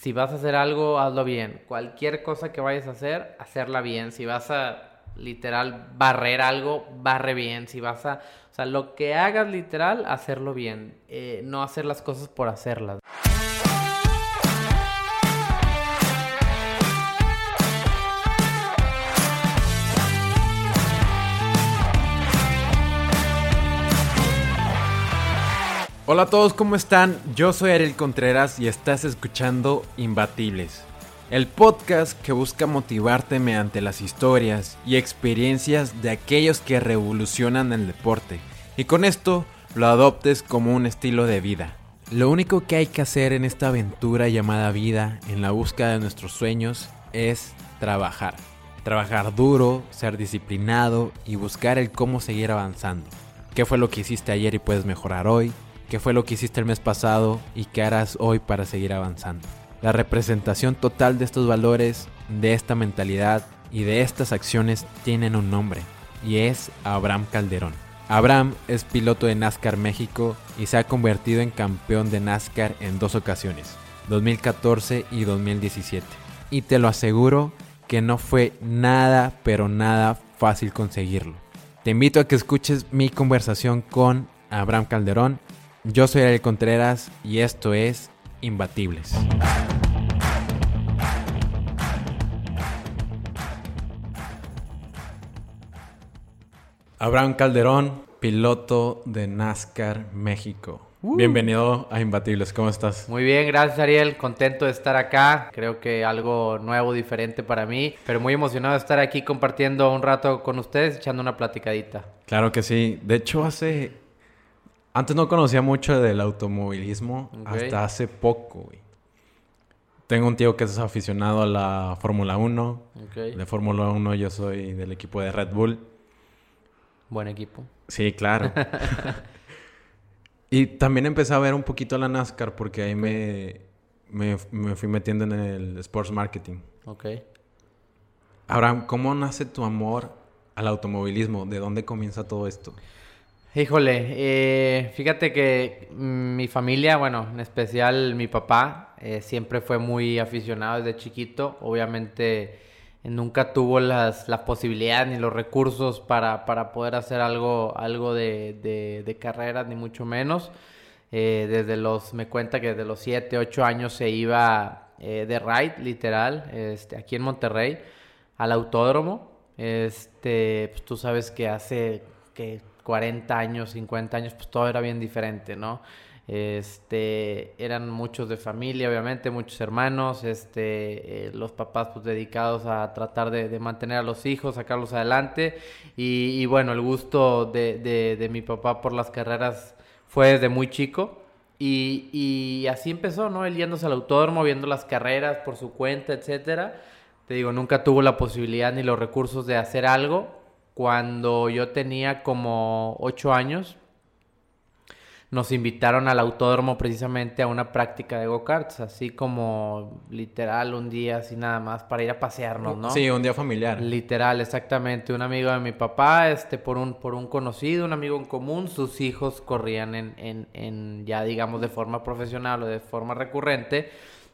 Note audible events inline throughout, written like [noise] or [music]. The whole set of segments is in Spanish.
Si vas a hacer algo, hazlo bien. Cualquier cosa que vayas a hacer, hacerla bien. Si vas a literal barrer algo, barre bien. Si vas a, o sea, lo que hagas literal, hacerlo bien. Eh, no hacer las cosas por hacerlas. Hola a todos, ¿cómo están? Yo soy Ariel Contreras y estás escuchando Imbatibles, el podcast que busca motivarte mediante las historias y experiencias de aquellos que revolucionan el deporte y con esto lo adoptes como un estilo de vida. Lo único que hay que hacer en esta aventura llamada vida en la búsqueda de nuestros sueños es trabajar. Trabajar duro, ser disciplinado y buscar el cómo seguir avanzando. ¿Qué fue lo que hiciste ayer y puedes mejorar hoy? Qué fue lo que hiciste el mes pasado y qué harás hoy para seguir avanzando. La representación total de estos valores, de esta mentalidad y de estas acciones tienen un nombre y es Abraham Calderón. Abraham es piloto de NASCAR México y se ha convertido en campeón de NASCAR en dos ocasiones, 2014 y 2017. Y te lo aseguro que no fue nada, pero nada fácil conseguirlo. Te invito a que escuches mi conversación con Abraham Calderón yo soy Ariel Contreras y esto es Imbatibles. Abraham Calderón, piloto de NASCAR México. Uh. Bienvenido a Imbatibles, ¿cómo estás? Muy bien, gracias Ariel, contento de estar acá, creo que algo nuevo, diferente para mí, pero muy emocionado de estar aquí compartiendo un rato con ustedes, echando una platicadita. Claro que sí, de hecho hace antes no conocía mucho del automovilismo hasta hace poco, güey. Tengo un tío que es aficionado a la Fórmula 1. De Fórmula 1 yo soy del equipo de Red Bull. Buen equipo. Sí, claro. [laughs] y también empecé a ver un poquito la NASCAR porque ahí me, me, me, fui metiendo en el sports marketing. Ok. Ahora, ¿cómo nace tu amor al automovilismo? ¿De dónde comienza todo esto? Híjole, eh, fíjate que mi familia, bueno, en especial mi papá, eh, siempre fue muy aficionado desde chiquito. Obviamente nunca tuvo las, las posibilidades ni los recursos para, para poder hacer algo, algo de, de, carreras, ni mucho menos. Eh, desde los, me cuenta que desde los 7, 8 años se iba de ride, literal, este, aquí en Monterrey, al autódromo. Este, pues tú sabes que hace que 40 años, 50 años, pues todo era bien diferente, ¿no? Este, eran muchos de familia, obviamente, muchos hermanos, este, eh, los papás pues dedicados a tratar de, mantener a los hijos, sacarlos adelante. Y, bueno, el gusto de, mi papá por las carreras fue desde muy chico. Y, y, así empezó, ¿no? Él yéndose al autódromo, viendo las carreras por su cuenta, etcétera. Te digo, nunca tuvo la posibilidad ni los recursos de hacer algo, cuando yo tenía como ocho años, nos invitaron al autódromo precisamente a una práctica de go-karts, así como literal un día así nada más para ir a pasearnos, ¿no? Sí, un día familiar. Literal, exactamente. Un amigo de mi papá, este, por un, por un conocido, un amigo en común, sus hijos corrían en, en, en ya digamos de forma profesional o de forma recurrente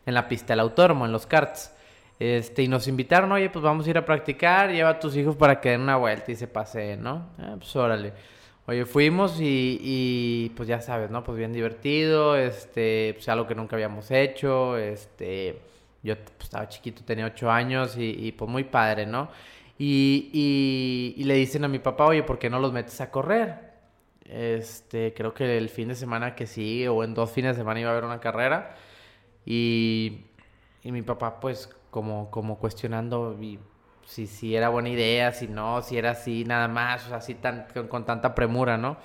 en la pista del autódromo, en los karts. Este, y nos invitaron, oye, pues vamos a ir a practicar, lleva a tus hijos para que den una vuelta y se paseen, ¿no? Ah, pues órale. Oye, fuimos y, y, pues ya sabes, ¿no? Pues bien divertido, este, pues algo que nunca habíamos hecho, este, yo pues, estaba chiquito, tenía ocho años y, y pues muy padre, ¿no? Y, y, y, le dicen a mi papá, oye, ¿por qué no los metes a correr? Este, creo que el fin de semana que sigue o en dos fines de semana iba a haber una carrera y, y mi papá pues como, como cuestionando si, si era buena idea, si no, si era así nada más, o sea, así tan, con, tanta premura, ¿no?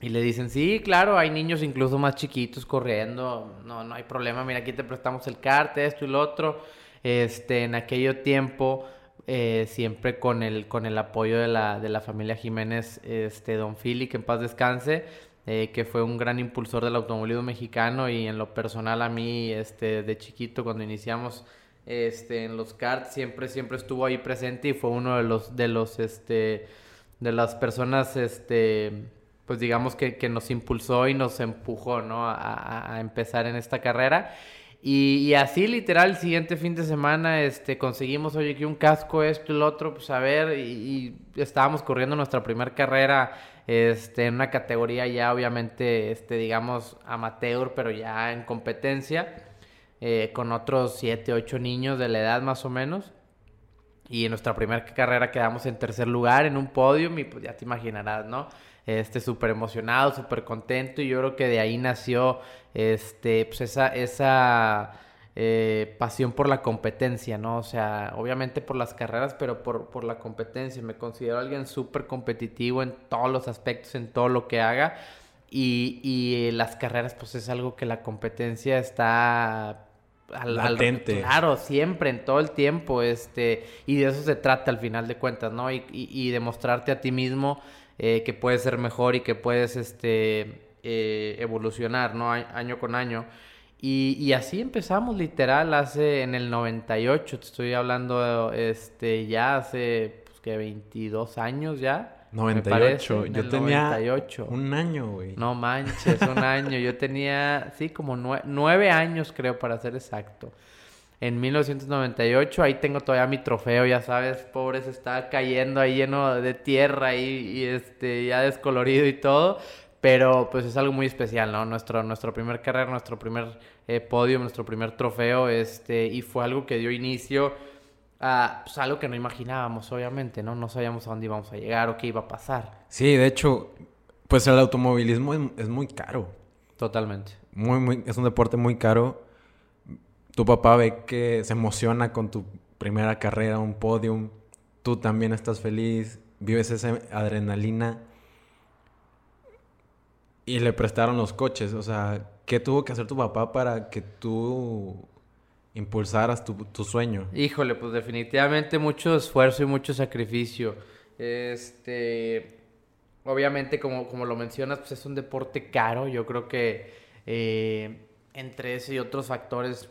Y le dicen, sí, claro, hay niños incluso más chiquitos corriendo, no, no hay problema, mira, aquí te prestamos el carte, esto y lo otro. Este, en aquello tiempo, eh, siempre con el, con el apoyo de la, de la familia Jiménez, este, don Philly, que en paz descanse, eh, que fue un gran impulsor del automovilismo mexicano y en lo personal a mí, este, de chiquito, cuando iniciamos este, en los karts, siempre, siempre estuvo ahí presente y fue uno de los, de los, este, de las personas, este, pues digamos que, que nos impulsó y nos empujó, ¿no? A, a, empezar en esta carrera. Y, así literal, el siguiente fin de semana, este, conseguimos, oye, que un casco, esto y lo otro, pues a ver, y, estábamos corriendo nuestra primera carrera, este, en una categoría ya obviamente, este, digamos, amateur, pero ya en competencia, eh, con otros 7, 8 niños de la edad más o menos. Y en nuestra primera carrera quedamos en tercer lugar en un podio y pues ya te imaginarás, ¿no? Este, súper emocionado, súper contento y yo creo que de ahí nació, este, pues esa, esa eh, pasión por la competencia, ¿no? O sea, obviamente por las carreras, pero por, por la competencia. Me considero alguien súper competitivo en todos los aspectos, en todo lo que haga. Y, y las carreras, pues es algo que la competencia está al, Latente. claro, siempre, en todo el tiempo, este, y de eso se trata al final de cuentas, ¿no? Y, y, demostrarte a ti mismo eh, que puedes ser mejor y que puedes, este, eh, evolucionar, ¿no? año con año. Y, y, así empezamos literal hace, en el 98, te estoy hablando, este, ya hace, pues, que 22 años ya. 98. yo tenía un año, güey. No manches, un año. Yo tenía, sí, como nueve, años, creo, para ser exacto. En 1998, ahí tengo todavía mi trofeo, ya sabes, pobre, se está cayendo ahí lleno de tierra y, y este, ya descolorido y todo. Pero pues es algo muy especial, ¿no? Nuestro, nuestro primer carrera, nuestro primer eh, podio, nuestro primer trofeo, este, y fue algo que dio inicio Ah, pues algo que no imaginábamos, obviamente, ¿no? No sabíamos a dónde íbamos a llegar o qué iba a pasar. Sí, de hecho, pues el automovilismo es, muy caro. Totalmente. Muy, muy, es un deporte muy caro. Tu papá ve que se emociona con tu primera carrera, un podium. Tú también estás feliz, vives esa adrenalina. Y le prestaron los coches. O sea, ¿qué tuvo que hacer tu papá para que tú impulsaras tu, tu sueño? Híjole, pues definitivamente mucho esfuerzo y mucho sacrificio. Este, obviamente, como, como lo mencionas, pues es un deporte caro. Yo creo que eh, entre ese y otros factores,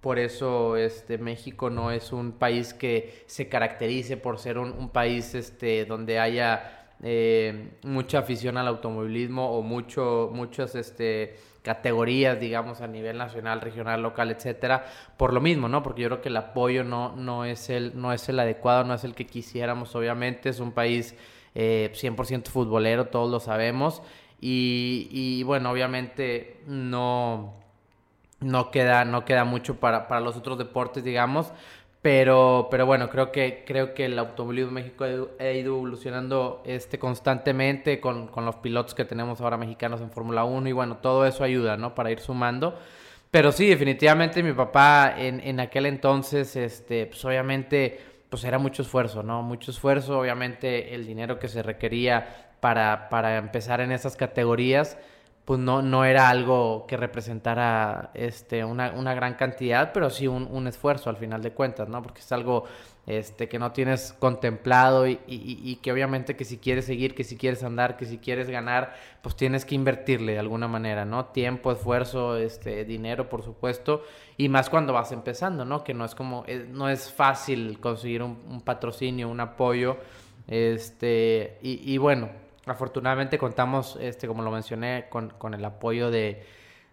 por eso este, México no es un país que se caracterice por ser un, un país este, donde haya eh, mucha afición al automovilismo o mucho, muchas este, categorías, digamos, a nivel nacional, regional, local, etcétera, por lo mismo, ¿no? Porque yo creo que el apoyo no, no, es, el, no es el adecuado, no es el que quisiéramos, obviamente, es un país eh, 100% futbolero, todos lo sabemos, y, y bueno, obviamente no, no, queda, no queda mucho para, para los otros deportes, digamos, pero, pero bueno, creo que, creo que el automovilismo de México ha ido evolucionando este, constantemente con, con los pilotos que tenemos ahora mexicanos en Fórmula 1 y bueno, todo eso ayuda, ¿no? Para ir sumando. Pero sí, definitivamente mi papá en, en aquel entonces, este, pues obviamente, pues era mucho esfuerzo, ¿no? Mucho esfuerzo, obviamente el dinero que se requería para, para empezar en esas categorías pues no, no era algo que representara este, una, una gran cantidad, pero sí un, un, esfuerzo al final de cuentas, ¿no? Porque es algo este, que no tienes contemplado y, y, y, que obviamente que si quieres seguir, que si quieres andar, que si quieres ganar, pues tienes que invertirle de alguna manera, ¿no? Tiempo, esfuerzo, este, dinero, por supuesto, y más cuando vas empezando, ¿no? Que no es como, eh, no es fácil conseguir un, un patrocinio, un apoyo, este, y, y bueno, Afortunadamente contamos, este, como lo mencioné, con, con el apoyo de,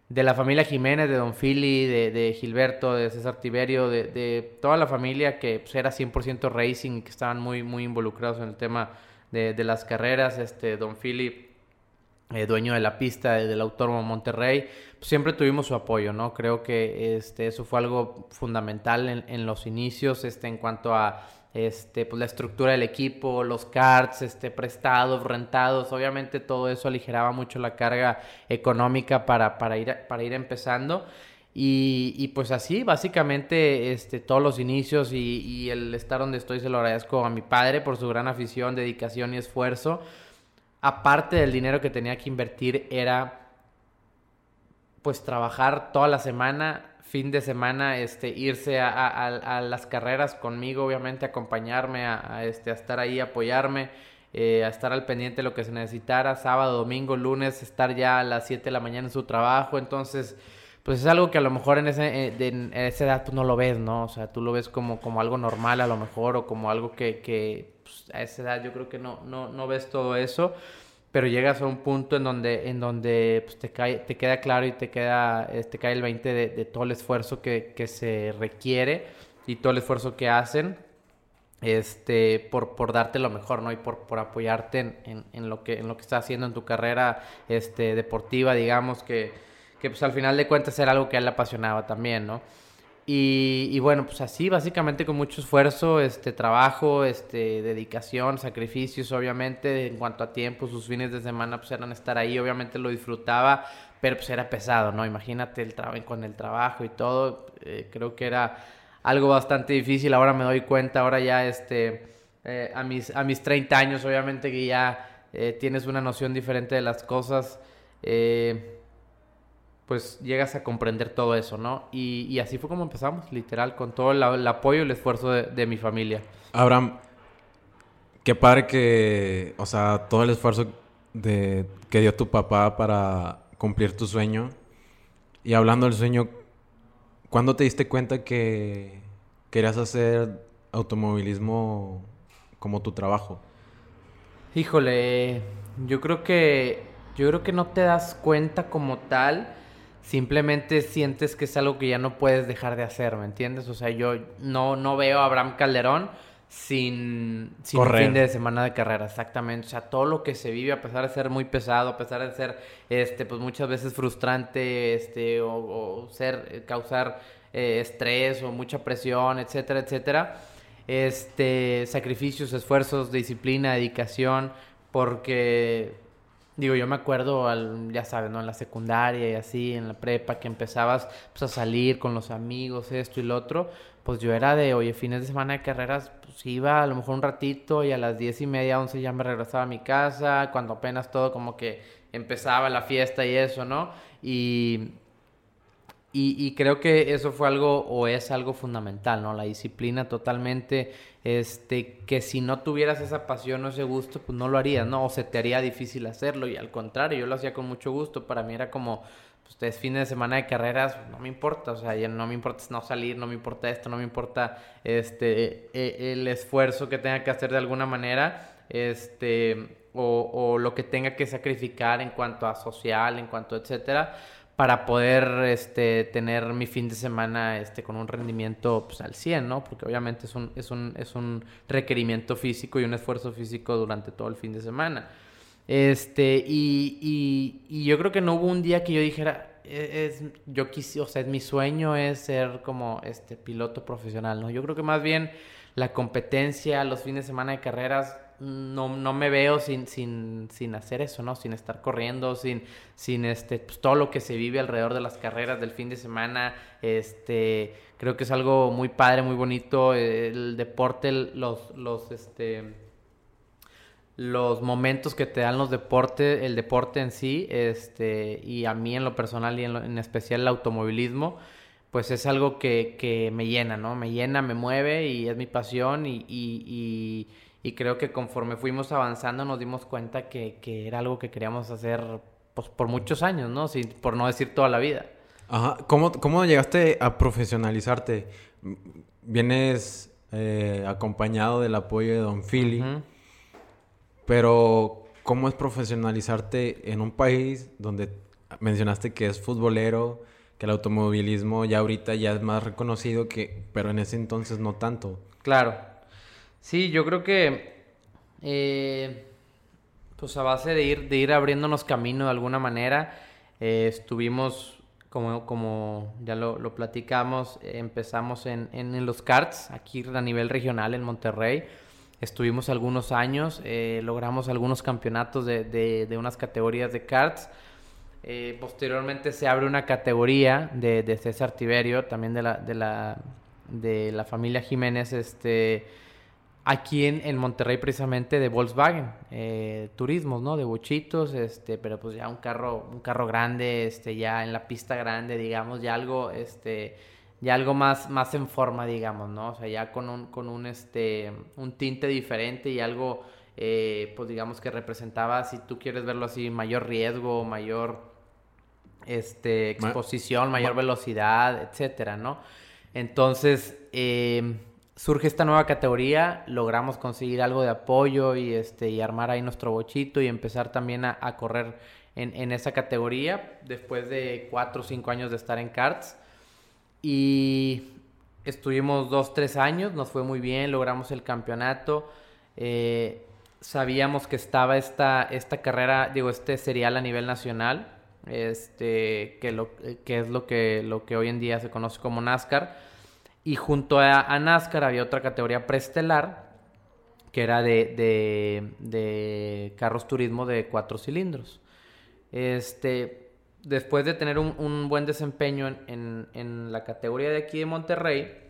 de, la familia Jiménez, de Don Fili, de, de Gilberto, de César Tiberio, de, toda la familia que pues, era 100% racing y que estaban muy, muy involucrados en el tema de, las carreras. Este, Don Fili, eh, dueño de la pista del Autónomo Monterrey, pues, siempre tuvimos su apoyo, ¿no? Creo que este, eso fue algo fundamental en, en los inicios este, en cuanto a este, pues la estructura del equipo, los carts, este, prestados, rentados, obviamente todo eso aligeraba mucho la carga económica para, para, ir, para ir empezando. Y, y, pues así, básicamente, este, todos los inicios y, y, el estar donde estoy se lo agradezco a mi padre por su gran afición, dedicación y esfuerzo. Aparte del dinero que tenía que invertir, era pues trabajar toda la semana fin de semana este, irse a, las carreras conmigo, obviamente, acompañarme, a, este, a estar ahí, apoyarme, eh, a estar al pendiente de lo que se necesitara, sábado, domingo, lunes, estar ya a las 7 de la mañana en su trabajo, entonces, pues es algo que a lo mejor en, ese, eh, en esa edad tú no lo ves, ¿no? O sea, tú lo ves como, como algo normal a lo mejor o como algo que, que pues, a esa edad yo creo que no, no, no ves todo eso. Pero llegas a un punto en donde, en donde pues, te, cae, te queda claro y te queda, te cae el 20 de, todo el esfuerzo que, que, se requiere y todo el esfuerzo que hacen este, por, por darte lo mejor, ¿no? Y por, por apoyarte en, en, lo que, en lo que estás haciendo en tu carrera este, deportiva, digamos, que, que pues al final de cuentas era algo que a él le apasionaba también, ¿no? Y, bueno, pues así, básicamente con mucho esfuerzo, este trabajo, este dedicación, sacrificios, obviamente, en cuanto a tiempo, sus fines de semana pues eran estar ahí, obviamente lo disfrutaba, pero pues era pesado, ¿no? Imagínate el con el trabajo y todo, eh, creo que era algo bastante difícil, ahora me doy cuenta, ahora ya este, eh, a, mis, a mis 30 años, obviamente que ya eh, tienes una noción diferente de las cosas, eh, pues llegas a comprender todo eso, ¿no? Y, así fue como empezamos, literal, con todo el, apoyo y el esfuerzo de, mi familia. Abraham, qué padre que, o sea, todo el esfuerzo de, que dio tu papá para cumplir tu sueño. Y hablando del sueño, ¿cuándo te diste cuenta que querías hacer automovilismo como tu trabajo? Híjole, yo creo que yo creo que no te das cuenta como tal simplemente sientes que es algo que ya no puedes dejar de hacer, ¿me entiendes? O sea, yo no, no veo a Abraham Calderón sin, sin un fin de semana de carrera, exactamente. O sea, todo lo que se vive, a pesar de ser muy pesado, a pesar de ser, este, pues muchas veces frustrante, este, o, ser, eh, causar eh, estrés o mucha presión, etcétera, etcétera. Este, sacrificios, esfuerzos, disciplina, dedicación, porque Digo, yo me acuerdo, al, ya sabes, ¿no? En la secundaria y así, en la prepa, que empezabas pues, a salir con los amigos, esto y lo otro. Pues yo era de, oye, fines de semana de carreras, pues iba a lo mejor un ratito y a las diez y media, once ya me regresaba a mi casa, cuando apenas todo como que empezaba la fiesta y eso, ¿no? Y, y, creo que eso fue algo o es algo fundamental, ¿no? La disciplina totalmente, este, que si no tuvieras esa pasión o ese gusto, pues no lo harías, ¿no? O se te haría difícil hacerlo y al contrario, yo lo hacía con mucho gusto, para mí era como, pues es fin de semana de carreras, no me importa, o sea, no me importa no salir, no me importa esto, no me importa, este, e, el esfuerzo que tenga que hacer de alguna manera, este, o, o lo que tenga que sacrificar en cuanto a social, en cuanto a etcétera, para poder este, tener mi fin de semana este, con un rendimiento pues, al 100, ¿no? Porque obviamente es un, es, un, es un requerimiento físico y un esfuerzo físico durante todo el fin de semana. Este, y, y, yo creo que no hubo un día que yo dijera, e, es, yo quise, o sea, es mi sueño es ser como este piloto profesional, ¿no? Yo creo que más bien la competencia, los fines de semana de carreras, no, no me veo sin, sin, sin hacer eso, ¿no? Sin estar corriendo, sin, sin este, pues, todo lo que se vive alrededor de las carreras del fin de semana. Este, creo que es algo muy padre, muy bonito. El deporte, los, los, este, los momentos que te dan los deportes, el deporte en sí, este, y a mí en lo personal y en, especial el automovilismo, pues es algo que, que, me llena, ¿no? Me llena, me mueve y es mi pasión y, y y creo que conforme fuimos avanzando nos dimos cuenta que, que era algo que queríamos hacer pues, por muchos años, ¿no? Sin, por no decir toda la vida. Ajá. ¿Cómo, cómo llegaste a profesionalizarte? Vienes eh, acompañado del apoyo de Don Philly, pero ¿cómo es profesionalizarte en un país donde mencionaste que es futbolero, que el automovilismo ya ahorita ya es más reconocido que, pero en ese entonces no tanto? Claro. Sí, yo creo que eh, pues a base de ir, de ir abriéndonos camino de alguna manera, eh, estuvimos, como, como ya lo, lo platicamos, empezamos en, en, los karts, aquí a nivel regional en Monterrey. Estuvimos algunos años, eh, logramos algunos campeonatos de, de, unas categorías de karts. posteriormente se abre una categoría de, de César Tiberio, también de la, de la, de la familia Jiménez, este, aquí en, en, Monterrey precisamente de Volkswagen, eh, turismos, ¿no? De bochitos, este, pero pues ya un carro, un carro grande, este, ya en la pista grande, digamos, ya algo, este, ya algo más, más en forma, digamos, ¿no? O sea, ya con un, con un, este, un tinte diferente y algo, eh, pues digamos que representaba, si tú quieres verlo así, mayor riesgo, mayor, este, exposición, mayor velocidad, etcétera, ¿no? Entonces, eh, surge esta nueva categoría, logramos conseguir algo de apoyo y, este, y armar ahí nuestro bochito y empezar también a, correr en, en, esa categoría después de cuatro o cinco años de estar en karts. Y estuvimos dos, tres años, nos fue muy bien, logramos el campeonato. Eh, sabíamos que estaba esta, esta carrera, digo, este serial a nivel nacional, este, que, lo, que es lo que, lo que hoy en día se conoce como NASCAR. Y junto a, NASCAR había otra categoría preestelar, que era de, de, carros turismo de cuatro cilindros. Este, después de tener un, un buen desempeño en, en, en, la categoría de aquí de Monterrey,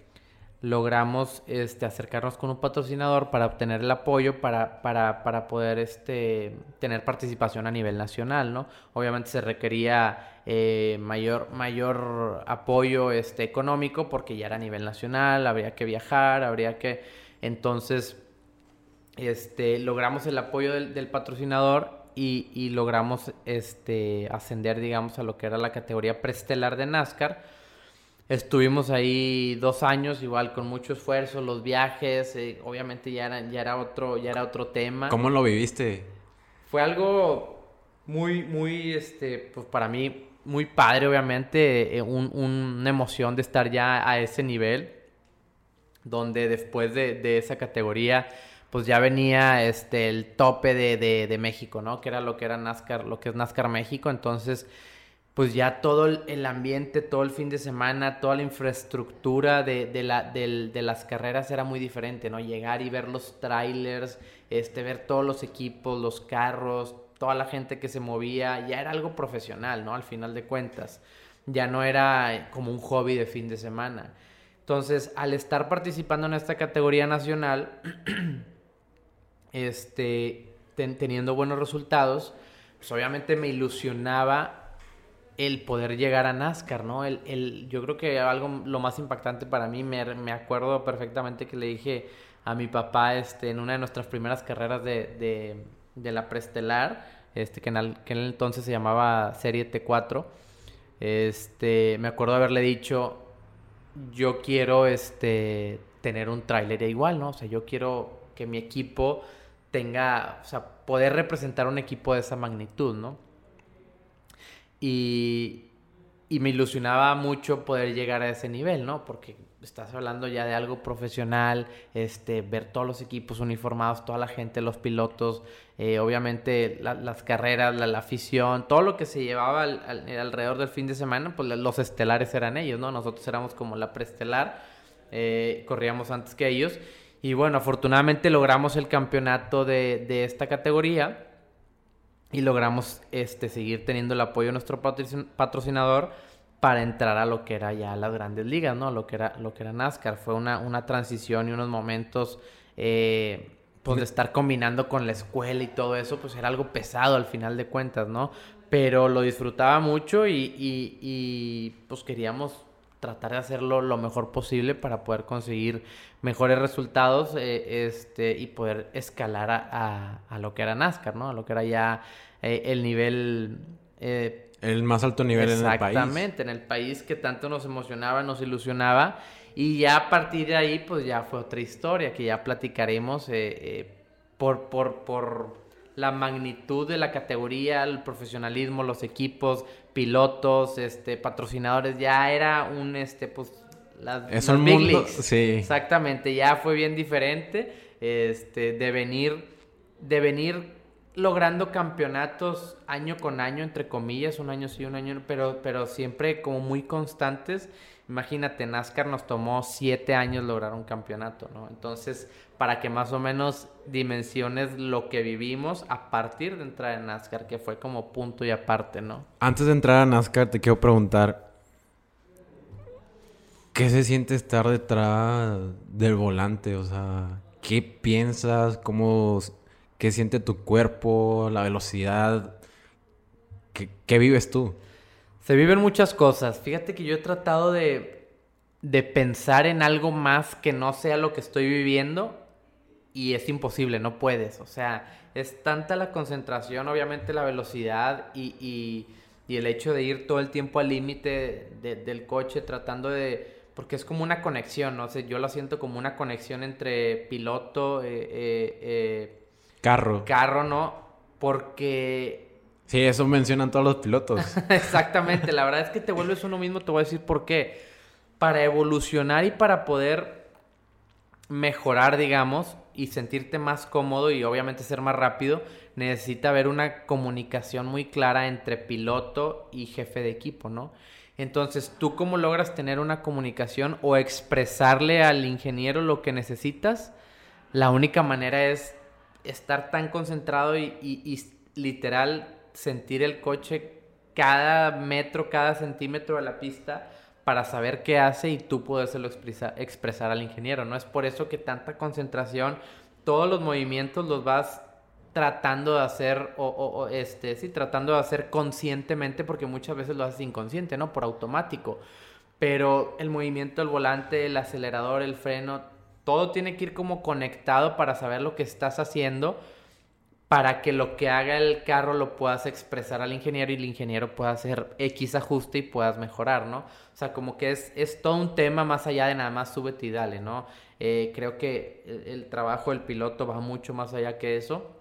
logramos este, acercarnos con un patrocinador para obtener el apoyo para, para, para, poder este, tener participación a nivel nacional, ¿no? Obviamente se requería eh, mayor, mayor apoyo este, económico porque ya era a nivel nacional, habría que viajar, habría que... Entonces, este, logramos el apoyo del, patrocinador y, y, logramos este, ascender, digamos, a lo que era la categoría prestelar de NASCAR Estuvimos ahí dos años, igual con mucho esfuerzo, los viajes, eh, obviamente ya era, ya era otro, ya era otro tema. ¿Cómo lo viviste? Fue algo muy, muy, este, pues para mí, muy padre, obviamente, eh, un, una emoción de estar ya a ese nivel, donde después de, de esa categoría, pues ya venía este, el tope de, de, de México, ¿no? Que era lo que era NASCAR, lo que es NASCAR México, entonces pues ya todo el ambiente, todo el fin de semana, toda la infraestructura de, de, la, de, de, las carreras era muy diferente, ¿no? Llegar y ver los trailers, este, ver todos los equipos, los carros, toda la gente que se movía, ya era algo profesional, ¿no? Al final de cuentas, ya no era como un hobby de fin de semana. Entonces, al estar participando en esta categoría nacional, [clears throat] este, teniendo buenos resultados, pues obviamente me ilusionaba el poder llegar a NASCAR, ¿no? El, el, yo creo que algo, lo más impactante para mí, me, me, acuerdo perfectamente que le dije a mi papá este, en una de nuestras primeras carreras de, de, la Prestelar, este, que, en el, que en entonces se llamaba Serie T4, este, me acuerdo haberle dicho, yo quiero este, tener un tráiler igual, ¿no? O sea, yo quiero que mi equipo tenga, o sea, poder representar un equipo de esa magnitud, ¿no? Y, me ilusionaba mucho poder llegar a ese nivel, ¿no? Porque estás hablando ya de algo profesional, este, ver todos los equipos uniformados, toda la gente, los pilotos, eh, obviamente la, las carreras, la, afición, todo lo que se llevaba al, al, alrededor del fin de semana, pues los estelares eran ellos, ¿no? Nosotros éramos como la preestelar, eh, corríamos antes que ellos. Y bueno, afortunadamente logramos el campeonato de esta categoría y logramos este, seguir teniendo el apoyo de nuestro patrocinador para entrar a lo que era ya las grandes ligas, ¿no? Lo que era, lo que era NASCAR. Fue una, una transición y unos momentos, eh, pues de estar combinando con la escuela y todo eso, pues era algo pesado al final de cuentas, ¿no? Pero lo disfrutaba mucho y, y, y pues queríamos tratar de hacerlo lo mejor posible para poder conseguir mejores resultados eh, este, y poder escalar a, a, a, lo que era NASCAR, ¿no? A lo que era ya eh, el nivel... Eh, el más alto nivel en el país. Exactamente, en el país que tanto nos emocionaba, nos ilusionaba. Y ya a partir de ahí, pues ya fue otra historia que ya platicaremos eh, por, por, por la magnitud de la categoría, el profesionalismo, los equipos, pilotos, este, patrocinadores, ya era un, este, pues, las, es un mundo, sí. Exactamente, ya fue bien diferente, este, de venir, de venir logrando campeonatos año con año, entre comillas, un año sí, un año, pero, pero siempre como muy constantes. Imagínate, NASCAR nos tomó siete años lograr un campeonato, ¿no? Entonces, para que más o menos dimensiones lo que vivimos a partir de entrar en NASCAR, que fue como punto y aparte, ¿no? Antes de entrar a NASCAR, te quiero preguntar, ¿qué se siente estar detrás del volante? O sea, ¿qué piensas? ¿Cómo, qué siente tu cuerpo? ¿La velocidad? ¿Qué, qué vives tú? Se viven muchas cosas. Fíjate que yo he tratado de, de pensar en algo más que no sea lo que estoy viviendo y es imposible, no puedes. O sea, es tanta la concentración, obviamente la velocidad y, y, y el hecho de ir todo el tiempo al límite de, del coche tratando de, porque es como una conexión, no sé, yo lo siento como una conexión entre piloto, eh, eh, eh, carro. Carro, ¿no? Porque... Sí, eso mencionan todos los pilotos. [laughs] Exactamente, la verdad es que te vuelves uno mismo, te voy a decir por qué. Para evolucionar y para poder mejorar, digamos, y sentirte más cómodo y obviamente ser más rápido, necesita haber una comunicación muy clara entre piloto y jefe de equipo, ¿no? Entonces, ¿tú cómo logras tener una comunicación o expresarle al ingeniero lo que necesitas? La única manera es estar tan concentrado y, literal sentir el coche cada metro, cada centímetro de la pista para saber qué hace y tú podérselo expresar, expresar al ingeniero. No es por eso que tanta concentración, todos los movimientos los vas tratando de hacer, o, este, sí, tratando de hacer conscientemente, porque muchas veces lo haces inconsciente, ¿no? Por automático. Pero el movimiento del volante, el acelerador, el freno, todo tiene que ir como conectado para saber lo que estás haciendo, para que lo que haga el carro lo puedas expresar al ingeniero y el ingeniero pueda hacer X ajuste y puedas mejorar, ¿no? O sea, como que es, es todo un tema más allá de nada más súbete y dale, ¿no? Eh, creo que el, el trabajo del piloto va mucho más allá que eso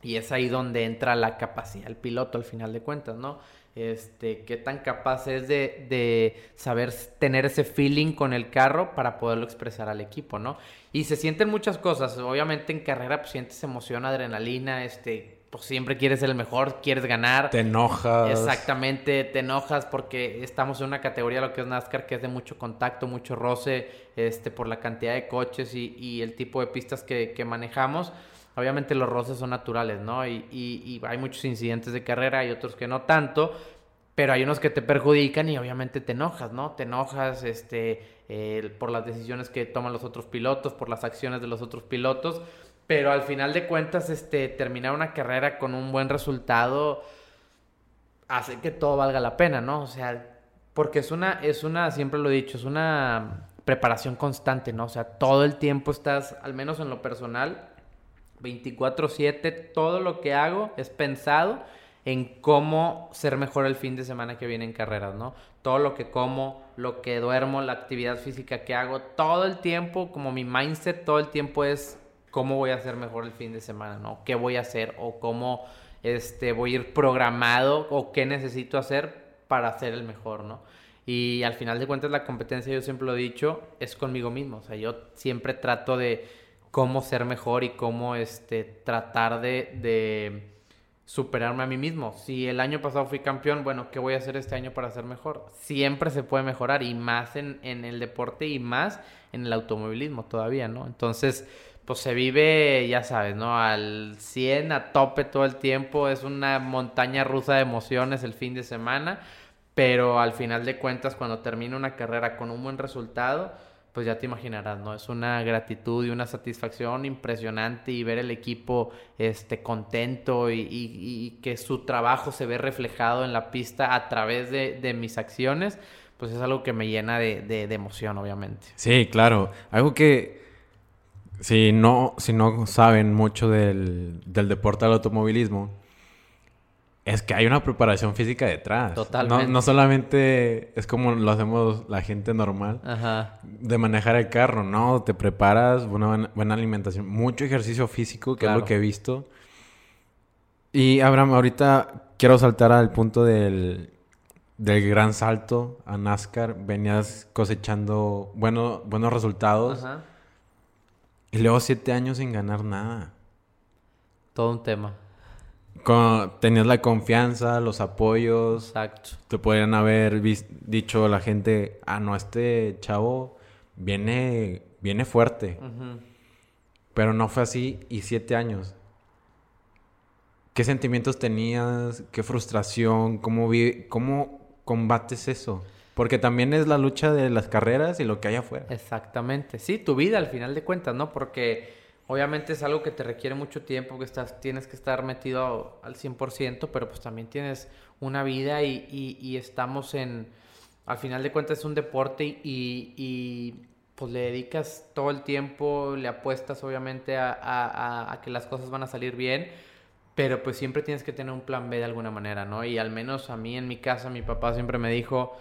y es ahí donde entra la capacidad del piloto al final de cuentas, ¿no? Este, qué tan capaz es de, saber tener ese feeling con el carro para poderlo expresar al equipo, ¿no? Y se sienten muchas cosas. Obviamente en carrera pues, sientes emoción, adrenalina, este, pues siempre quieres ser el mejor, quieres ganar. Te enojas. Exactamente, te enojas porque estamos en una categoría, lo que es NASCAR, que es de mucho contacto, mucho roce, este, por la cantidad de coches y, y el tipo de pistas que, que manejamos obviamente los roces son naturales, ¿no? Y, hay muchos incidentes de carrera y otros que no tanto, pero hay unos que te perjudican y obviamente te enojas, ¿no? Te enojas este, por las decisiones que toman los otros pilotos, por las acciones de los otros pilotos, pero al final de cuentas, este, terminar una carrera con un buen resultado hace que todo valga la pena, ¿no? O sea, porque es una, es una, siempre lo he dicho, es una preparación constante, ¿no? O sea, todo el tiempo estás, al menos en lo personal, 24/7, todo lo que hago es pensado en cómo ser mejor el fin de semana que viene en carreras, ¿no? Todo lo que como, lo que duermo, la actividad física que hago, todo el tiempo, como mi mindset, todo el tiempo es cómo voy a ser mejor el fin de semana, ¿no? ¿Qué voy a hacer o cómo este, voy a ir programado o qué necesito hacer para ser el mejor, ¿no? Y al final de cuentas la competencia, yo siempre lo he dicho, es conmigo mismo, o sea, yo siempre trato de cómo ser mejor y cómo este, tratar de, superarme a mí mismo. Si el año pasado fui campeón, bueno, ¿qué voy a hacer este año para ser mejor? Siempre se puede mejorar y más en, en el deporte y más en el automovilismo todavía, ¿no? Entonces, pues se vive, ya sabes, ¿no? Al 100, a tope todo el tiempo, es una montaña rusa de emociones el fin de semana, pero al final de cuentas, cuando termina una carrera con un buen resultado, pues ya te imaginarás, ¿no? Es una gratitud y una satisfacción impresionante y ver el equipo este, contento y, que su trabajo se ve reflejado en la pista a través de, mis acciones, pues es algo que me llena de, emoción, obviamente. Sí, claro. Algo que si no, si no saben mucho del, del deporte del automovilismo, es que hay una preparación física detrás. Totalmente. No, solamente es como lo hacemos la gente normal Ajá. de manejar el carro, no, te preparas, una buena, alimentación, mucho ejercicio físico, que es lo que he visto. Y Abraham, ahorita quiero saltar al punto del, del gran salto a NASCAR. Venías cosechando bueno, buenos resultados. Ajá. Y luego siete años sin ganar nada. Todo un tema tenías la confianza, los apoyos. Exacto. Te podrían haber dicho la gente, ah, no, este chavo viene, viene fuerte. Pero no fue así y siete años. ¿Qué sentimientos tenías? ¿Qué frustración? ¿Cómo, vi cómo combates eso? Porque también es la lucha de las carreras y lo que hay afuera. Exactamente. Sí, tu vida al final de cuentas, ¿no? Porque Obviamente es algo que te requiere mucho tiempo, que estás, tienes que estar metido al 100%, pero pues también tienes una vida y, estamos en, al final de cuentas es un deporte y, pues le dedicas todo el tiempo, le apuestas obviamente a, a, que las cosas van a salir bien, pero pues siempre tienes que tener un plan B de alguna manera, ¿no? Y al menos a mí en mi casa mi papá siempre me dijo,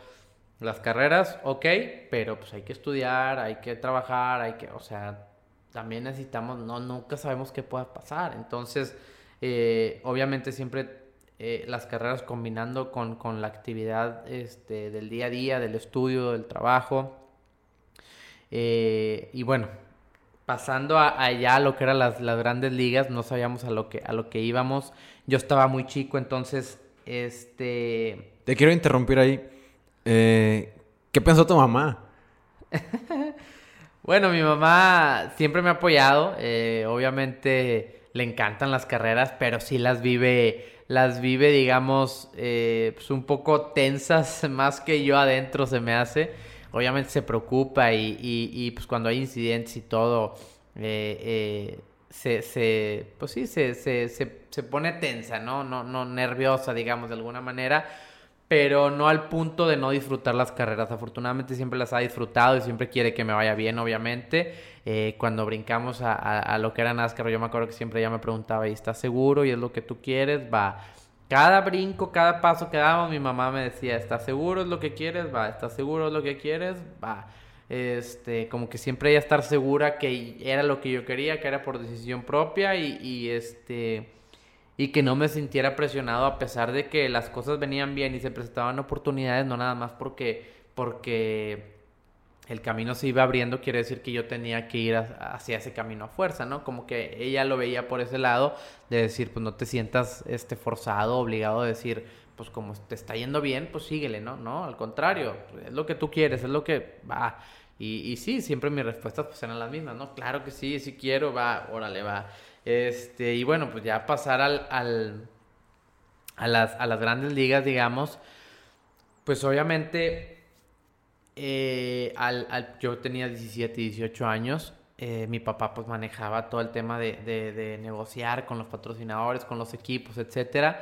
Las carreras, ok, pero pues hay que estudiar, hay que trabajar, hay que, o sea, también necesitamos, no, nunca sabemos qué pueda pasar. Entonces, eh, obviamente siempre eh, las carreras combinando con, con, la actividad este, del día a día, del estudio, del trabajo. Eh, y bueno, pasando allá a lo que eran las, las, grandes ligas, no sabíamos a lo que, a lo que íbamos. Yo estaba muy chico, entonces, este... Te quiero interrumpir ahí. Eh, ¿Qué pensó tu mamá? [laughs] bueno, mi mamá siempre me ha apoyado. Eh, obviamente le encantan las carreras, pero sí las vive, las vive, digamos, eh, pues un poco tensas [laughs] más que yo adentro se me hace. Obviamente se preocupa y, y, pues cuando hay incidentes y todo, se, se, pues sí, se, se, se pone tensa, ¿no? ¿no? No nerviosa, digamos, de alguna manera pero no al punto de no disfrutar las carreras. Afortunadamente siempre las ha disfrutado y siempre quiere que me vaya bien, obviamente. Eh, cuando brincamos a, lo que era NASCAR, yo me acuerdo que siempre ella me preguntaba, ¿y estás seguro? ¿Y es lo que tú quieres? Va. Cada brinco, cada paso que damos, mi mamá me decía, ¿estás seguro? ¿Es lo que quieres? Va. ¿Estás seguro? ¿Es lo que quieres? Va. Este, como que siempre ella estar segura que era lo que yo quería, que era por decisión propia y, y este y que no me sintiera presionado a pesar de que las cosas venían bien y se presentaban oportunidades, no nada más porque, porque el camino se iba abriendo, quiere decir que yo tenía que ir hacia ese camino a fuerza, ¿no? Como que ella lo veía por ese lado de decir, pues no te sientas este, forzado, obligado a decir, pues como te está yendo bien, pues síguele, ¿no? No, al contrario, es lo que tú quieres, es lo que va. Y, y sí, siempre mis respuestas pues eran las mismas, ¿no? Claro que sí, sí quiero, va, órale, va. Este, y bueno, pues ya pasar al, al a, las, a las grandes ligas, digamos, pues obviamente eh, al, al, yo tenía 17, 18 años, eh, mi papá pues manejaba todo el tema de, de, de, negociar con los patrocinadores, con los equipos, etcétera.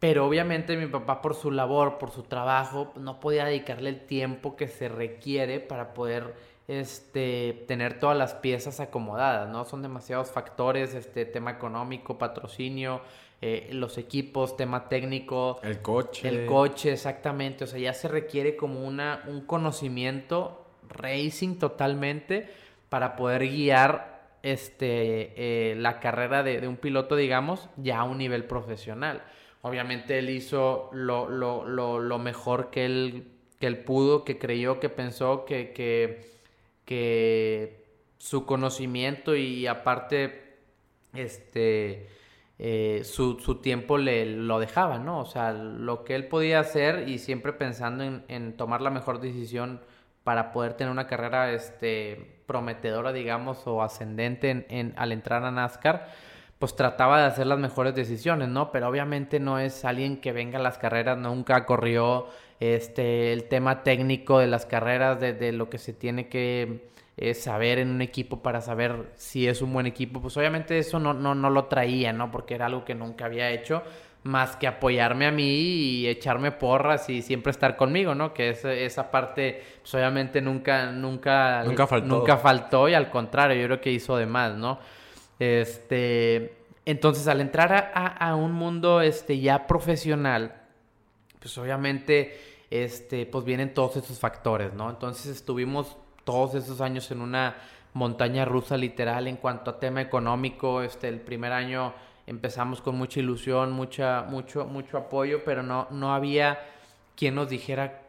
Pero obviamente mi papá por su labor, por su trabajo, no podía dedicarle el tiempo que se requiere para poder este, tener todas las piezas acomodadas, ¿no? Son demasiados factores, este, tema económico, patrocinio, eh, los equipos, tema técnico. El coche. El coche, exactamente. O sea, ya se requiere como una, un conocimiento racing totalmente para poder guiar este, eh, la carrera de, un piloto, digamos, ya a un nivel profesional. Obviamente él hizo lo, lo, lo, lo mejor que él, que él pudo, que creyó, que pensó, que, que que su conocimiento y aparte este eh, su, tiempo le lo dejaba, ¿no? O sea, lo que él podía hacer y siempre pensando en, tomar la mejor decisión para poder tener una carrera este, prometedora, digamos, o ascendente en, al entrar a NASCAR, pues trataba de hacer las mejores decisiones, ¿no? Pero obviamente no es alguien que venga a las carreras, nunca corrió este, el tema técnico de las carreras, de, lo que se tiene que eh, saber en un equipo para saber si es un buen equipo, pues obviamente eso no, no, no lo traía, ¿no? Porque era algo que nunca había hecho, más que apoyarme a mí y echarme porras y siempre estar conmigo, ¿no? Que es, esa parte, pues obviamente nunca, nunca, nunca faltó. nunca faltó y al contrario, yo creo que hizo de más, ¿no? Este, entonces al entrar a, a un mundo este, ya profesional, pues obviamente este, pues vienen todos esos factores, ¿no? Entonces estuvimos todos esos años en una montaña rusa literal en cuanto a tema económico, este, el primer año empezamos con mucha ilusión, mucha, mucho, mucho apoyo, pero no, no había quien nos dijera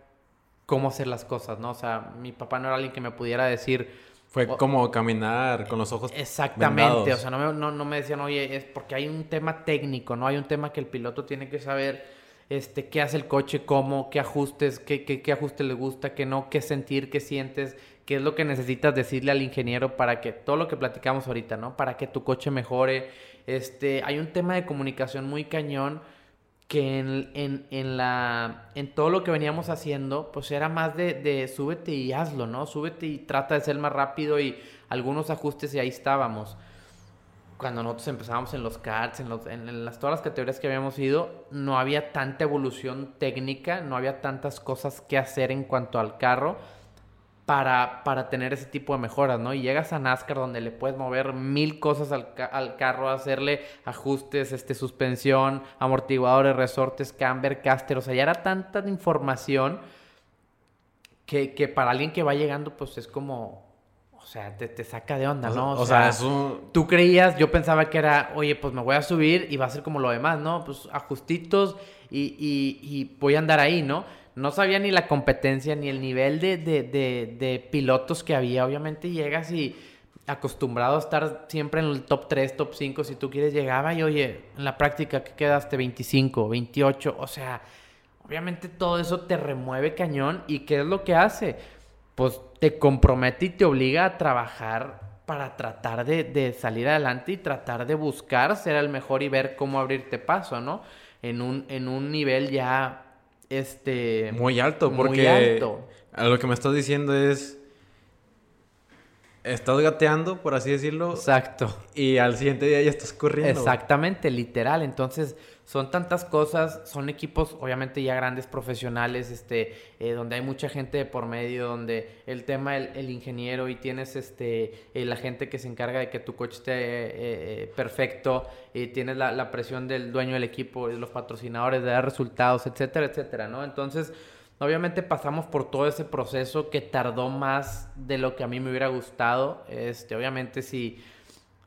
cómo hacer las cosas, ¿no? O sea, mi papá no era alguien que me pudiera decir... Fue como caminar con los ojos Exactamente, o sea, no me, no, no me decían, oye, es porque hay un tema técnico, ¿no? Hay un tema que el piloto tiene que saber este, qué hace el coche, cómo, qué ajustes, qué, qué, qué ajuste le gusta, qué no, qué sentir, qué sientes, qué es lo que necesitas decirle al ingeniero para que todo lo que platicamos ahorita, ¿no? Para que tu coche mejore. Este, hay un tema de comunicación muy cañón que en, en, en, la, en todo lo que veníamos haciendo, pues era más de, de súbete y hazlo, ¿no? Súbete y trata de ser más rápido y algunos ajustes y ahí estábamos cuando nosotros empezábamos en los karts, en, los, en, las, todas las categorías que habíamos ido, no había tanta evolución técnica, no había tantas cosas que hacer en cuanto al carro para, para tener ese tipo de mejoras, ¿no? Y llegas a NASCAR donde le puedes mover mil cosas al, al carro, hacerle ajustes, este, suspensión, amortiguadores, resortes, camber, caster, o sea, ya era tanta información que, que para alguien que va llegando, pues es como, o sea, te, te saca de onda, ¿no? O, sea. Tú creías, yo pensaba que era, oye, pues me voy a subir y va a ser como lo demás, ¿no? Pues ajustitos y, y, y voy a andar ahí, ¿no? No sabía ni la competencia ni el nivel de, de, de, pilotos que había. Obviamente llegas y acostumbrado a estar siempre en el top 3, top 5, si tú quieres llegaba y oye, en la práctica que quedaste 25, 28, o sea, obviamente todo eso te remueve cañón y ¿qué es lo que hace? Pues te compromete y te obliga a trabajar para tratar de, de salir adelante y tratar de buscar ser el mejor y ver cómo abrirte paso, ¿no? En un, en un nivel ya, este... Muy alto, porque muy alto. a lo que me estás diciendo es estás gateando, por así decirlo. Exacto. Y al siguiente día ya estás corriendo. Exactamente, literal. Entonces, son tantas cosas, son equipos obviamente ya grandes, profesionales, este, eh, donde hay mucha gente de por medio, donde el tema, el, ingeniero y tienes este, eh, la gente que se encarga de que tu coche esté eh, eh, perfecto, tienes la, presión del dueño del equipo, los patrocinadores de dar resultados, etcétera, etcétera, ¿no? Entonces, Obviamente pasamos por todo ese proceso que tardó más de lo que a mí me hubiera gustado. Este, obviamente si,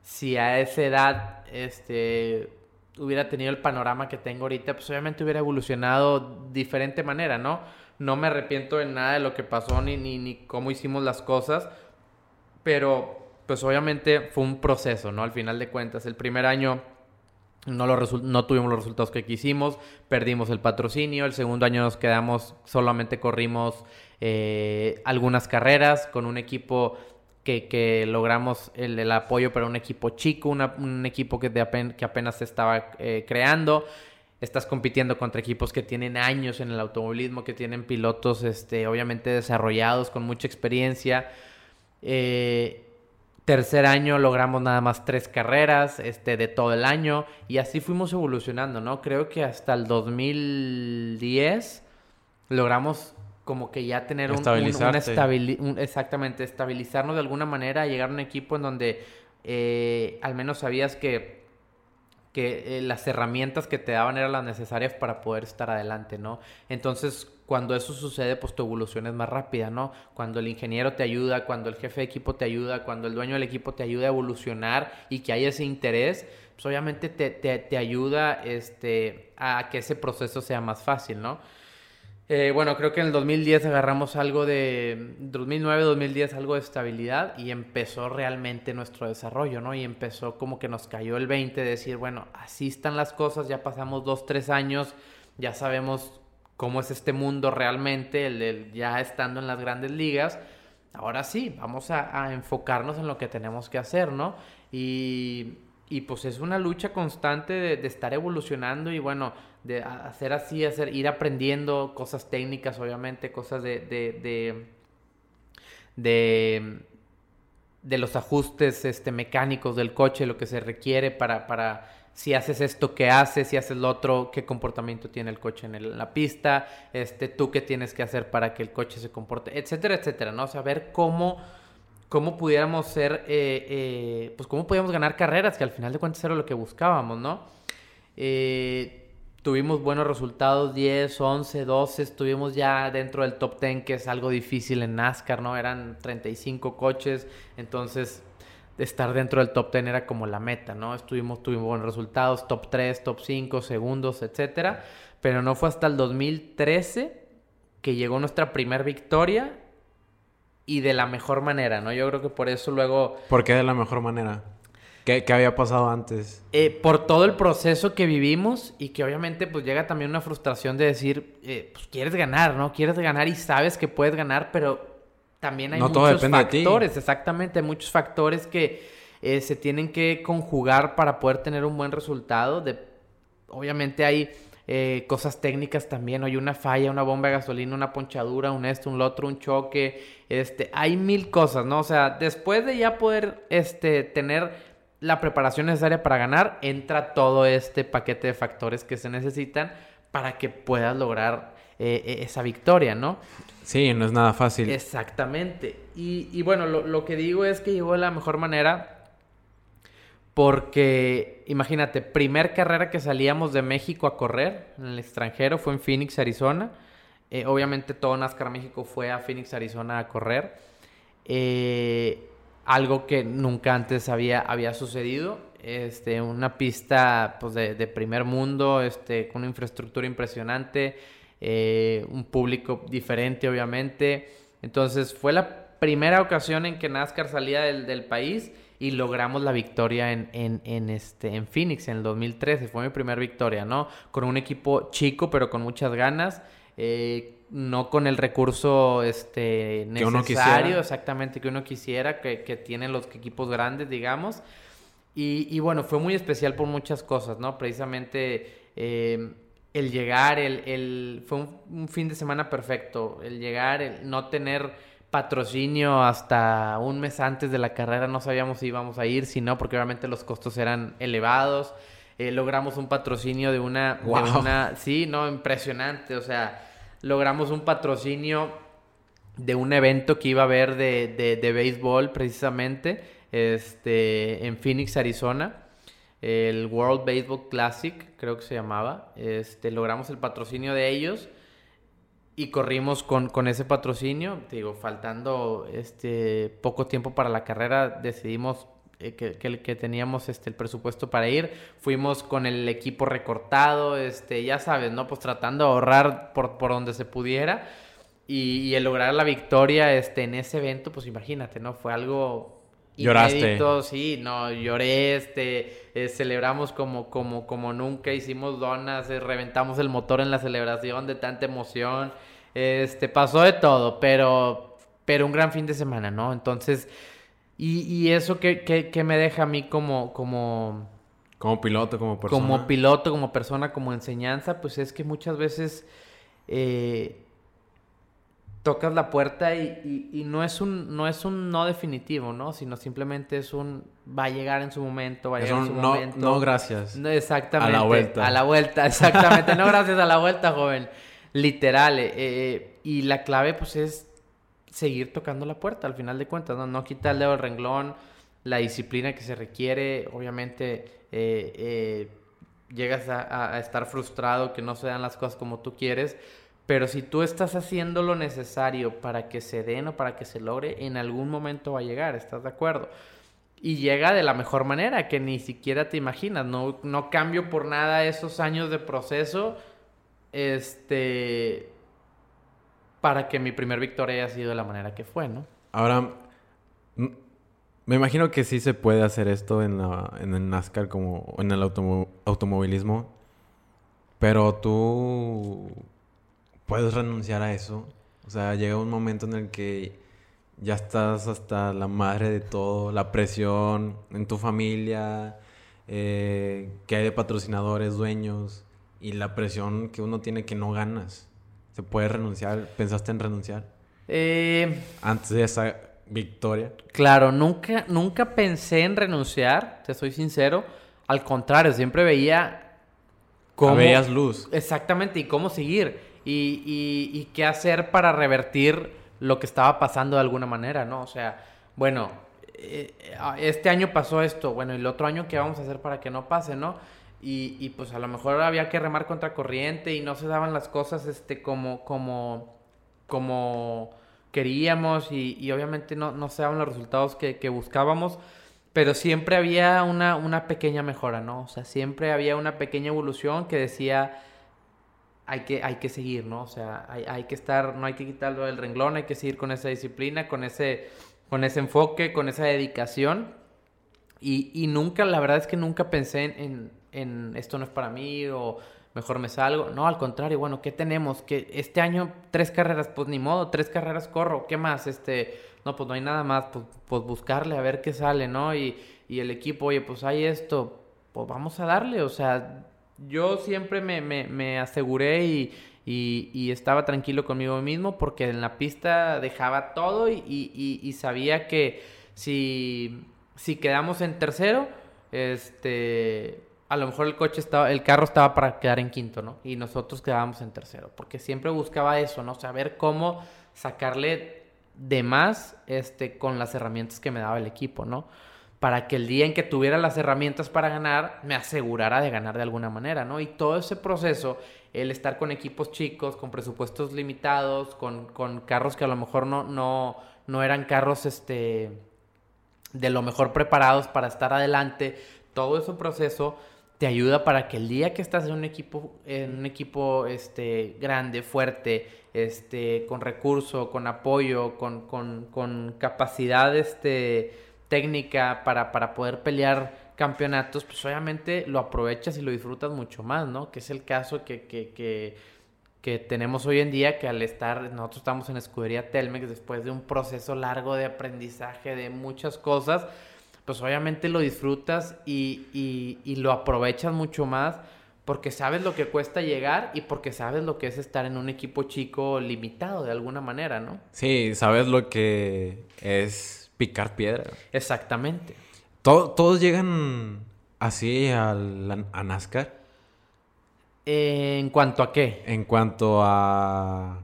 si a esa edad este, hubiera tenido el panorama que tengo ahorita, pues obviamente hubiera evolucionado diferente manera, ¿no? No me arrepiento de nada de lo que pasó ni, ni, ni cómo hicimos las cosas, pero pues obviamente fue un proceso, ¿no? Al final de cuentas, el primer año no, lo no tuvimos los resultados que quisimos, perdimos el patrocinio, el segundo año nos quedamos, solamente corrimos eh, algunas carreras con un equipo que, que logramos el, apoyo para un equipo chico, un equipo que apenas se estaba eh, creando. Estás compitiendo contra equipos que tienen años en el automovilismo, que tienen pilotos este, obviamente desarrollados, con mucha experiencia. Eh, Tercer año logramos nada más tres carreras este, de todo el año y así fuimos evolucionando, ¿no? Creo que hasta el 2010 logramos como que ya tener un, un, un, estabili un exactamente, estabilizarnos de alguna manera, llegar a un equipo en donde eh, al menos sabías que que eh, las herramientas que te daban eran las necesarias para poder estar adelante, ¿no? Entonces, cuando eso sucede, pues tu evolución es más rápida, ¿no? Cuando el ingeniero te ayuda, cuando el jefe de equipo te ayuda, cuando el dueño del equipo te ayuda a evolucionar y que hay ese interés, pues obviamente te, te, te ayuda este, a que ese proceso sea más fácil, ¿no? Eh, bueno, creo que en el 2010 agarramos algo de 2009, 2010 algo de estabilidad y empezó realmente nuestro desarrollo, ¿no? Y empezó como que nos cayó el 20 de decir, bueno, así están las cosas, ya pasamos dos, tres años, ya sabemos cómo es este mundo realmente, el, el ya estando en las grandes ligas. Ahora sí, vamos a, a enfocarnos en lo que tenemos que hacer, ¿no? Y, y pues es una lucha constante de, estar evolucionando y bueno, de hacer así, hacer, ir aprendiendo cosas técnicas, obviamente, cosas de, de, de, de, los ajustes este, mecánicos del coche, lo que se requiere para, para si haces esto, qué haces, si haces lo otro, qué comportamiento tiene el coche en, la pista, este, tú qué tienes que hacer para que el coche se comporte, etcétera, etcétera, ¿no? O cómo, cómo pudiéramos ser, eh, eh, pues cómo podíamos ganar carreras, que al final de cuentas era lo que buscábamos, ¿no? Eh, tuvimos buenos resultados, 10, 11, 12, estuvimos ya dentro del top 10, que es algo difícil en NASCAR, ¿no? Eran 35 coches, entonces estar dentro del top 10 era como la meta, ¿no? Estuvimos, tuvimos buenos resultados, top 3, top 5, segundos, etcétera, pero no fue hasta el 2013 que llegó nuestra primera victoria y de la mejor manera, ¿no? Yo creo que por eso luego... ¿Por qué de la mejor manera? ¿Qué, ¿Qué, había pasado antes? Eh, por todo el proceso que vivimos y que obviamente pues llega también una frustración de decir, eh, pues quieres ganar, ¿no? Quieres ganar y sabes que puedes ganar, pero también hay no muchos factores, exactamente, hay muchos factores que eh, se tienen que conjugar para poder tener un buen resultado. De, obviamente hay eh, cosas técnicas también, hay una falla, una bomba de gasolina, una ponchadura, un esto, un lo otro, un choque, este, hay mil cosas, ¿no? O sea, después de ya poder este, tener la preparación necesaria para ganar, entra todo este paquete de factores que se necesitan para que puedas lograr eh, esa victoria, ¿no? Sí, no es nada fácil. Exactamente. Y, y bueno, lo, lo, que digo es que llegó de la mejor manera porque, imagínate, primer carrera que salíamos de México a correr en el extranjero fue en Phoenix, Arizona. Eh, obviamente todo NASCAR México fue a Phoenix, Arizona a correr. Eh, algo que nunca antes había, había sucedido. Este, una pista pues, de, primer mundo, este, con una infraestructura impresionante, eh, un público diferente obviamente. Entonces fue la primera ocasión en que NASCAR salía del, del país y logramos la victoria en, en, en, este, en Phoenix en el 2013. Fue mi primera victoria, ¿no? Con un equipo chico pero con muchas ganas. Eh, no con el recurso este, necesario, exactamente, que uno quisiera, que, que tienen los equipos grandes, digamos. Y, y, bueno, fue muy especial por muchas cosas, ¿no? Precisamente eh, el llegar, el, el fue un, un, fin de semana perfecto, el llegar, el no tener patrocinio hasta un mes antes de la carrera, no sabíamos si íbamos a ir, si no, porque obviamente los costos eran elevados. Eh, logramos un patrocinio de una, de una, sí, no, impresionante, o sea, logramos un patrocinio de un evento que iba a haber de, de, de béisbol precisamente, este, en Phoenix, Arizona el World Baseball Classic, creo que se llamaba. Este, logramos el patrocinio de ellos y corrimos con, con ese patrocinio. digo, faltando este poco tiempo para la carrera, decidimos eh, que, que, teníamos este, el presupuesto para ir. Fuimos con el equipo recortado, este, ya sabes, ¿no? Pues tratando de ahorrar por, por donde se pudiera. Y, el lograr la victoria este, en ese evento, pues imagínate, ¿no? Fue algo Lloraste. Sí, no, lloré, este, eh, celebramos como, como, como nunca, hicimos donas, eh, reventamos el motor en la celebración de tanta emoción, este, pasó de todo, pero, pero un gran fin de semana, ¿no? Entonces, y, y eso que, que, que, me deja a mí como, como... Como piloto, como persona. Como piloto, como persona, como enseñanza, pues es que muchas veces... Eh, tocas la puerta y, y, no es un no es un no definitivo, ¿no? Sino simplemente es un va a llegar en su momento, va a llegar en su no, momento. No, gracias. No, exactamente. A la vuelta. A la vuelta, [laughs] exactamente. no gracias a la vuelta, joven. Literal. Eh, eh, y la clave, pues, es seguir tocando la puerta, al final de cuentas, ¿no? No quitar el dedo del renglón, la disciplina que se requiere, obviamente... Eh, llegas a, a estar frustrado, que no se dan las cosas como tú quieres, pero si tú estás haciendo lo necesario para que se den o para que se logre, en algún momento va a llegar, ¿estás de acuerdo? Y llega de la mejor manera, que ni siquiera te imaginas. No, no cambio por nada esos años de proceso. Este. Para que mi primer victoria haya sido de la manera que fue, ¿no? Ahora. Me imagino que sí se puede hacer esto en, la, en el NASCAR como en el automovilismo. Pero tú puedes renunciar a eso. O sea, llega un momento en el que ya estás hasta la madre de todo, la presión en tu familia, eh, que hay de patrocinadores, dueños, y la presión que uno tiene que no ganas. ¿Se puede renunciar? ¿Pensaste en renunciar? Eh, Antes de esa victoria. Claro, nunca, nunca pensé en renunciar, te soy sincero. Al contrario, siempre veía cómo... Veías luz. Exactamente, y cómo seguir y, y, qué hacer para revertir lo que estaba pasando de alguna manera, ¿no? O sea, bueno, eh, este año pasó esto, bueno, el otro año, ¿qué vamos a hacer para que no pase, no? Y, y, pues a lo mejor había que remar contra corriente y no se daban las cosas este como como como queríamos y, y obviamente no, no se daban los resultados que, que, buscábamos pero siempre había una, una pequeña mejora no o sea siempre había una pequeña evolución que decía hay que, hay que seguir, ¿no? O sea, hay, hay, que estar, no hay que quitarlo del renglón, hay que seguir con esa disciplina, con ese, con ese enfoque, con esa dedicación. Y, y nunca, la verdad es que nunca pensé en, en, esto no es para mí o mejor me salgo. No, al contrario, bueno, ¿qué tenemos? Que este año tres carreras, pues ni modo, tres carreras corro, ¿qué más? Este, no, pues no hay nada más, pues, pues buscarle a ver qué sale, ¿no? Y, y el equipo, oye, pues hay esto, pues vamos a darle, o sea, yo siempre me, me, aseguré y, y, y, estaba tranquilo conmigo mismo porque en la pista dejaba todo y, y sabía que si, si quedamos en tercero, este, a lo mejor el coche estaba, el carro estaba para quedar en quinto, ¿no? Y nosotros quedábamos en tercero, porque siempre buscaba eso, ¿no? Saber cómo sacarle de más, este, con las herramientas que me daba el equipo, ¿no? Para que el día en que tuviera las herramientas para ganar, me asegurara de ganar de alguna manera, ¿no? Y todo ese proceso, el estar con equipos chicos, con presupuestos limitados, con, con carros que a lo mejor no, no, no eran carros este, de lo mejor preparados para estar adelante, todo ese proceso te ayuda para que el día que estás en un equipo, en un equipo este, grande, fuerte, este, con recurso, con apoyo, con, con, con capacidad este, técnica para, para poder pelear campeonatos, pues obviamente lo aprovechas y lo disfrutas mucho más, ¿no? Que es el caso que, que, que, que tenemos hoy en día, que al estar, nosotros estamos en Escudería Telmex después de un proceso largo de aprendizaje de muchas cosas, pues obviamente lo disfrutas y, y, y lo aprovechas mucho más porque sabes lo que cuesta llegar y porque sabes lo que es estar en un equipo chico limitado de alguna manera, ¿no? Sí, sabes lo que es picar piedra. Exactamente. ¿Todos llegan así al, a NASCAR? ¿En cuanto a qué? En cuanto a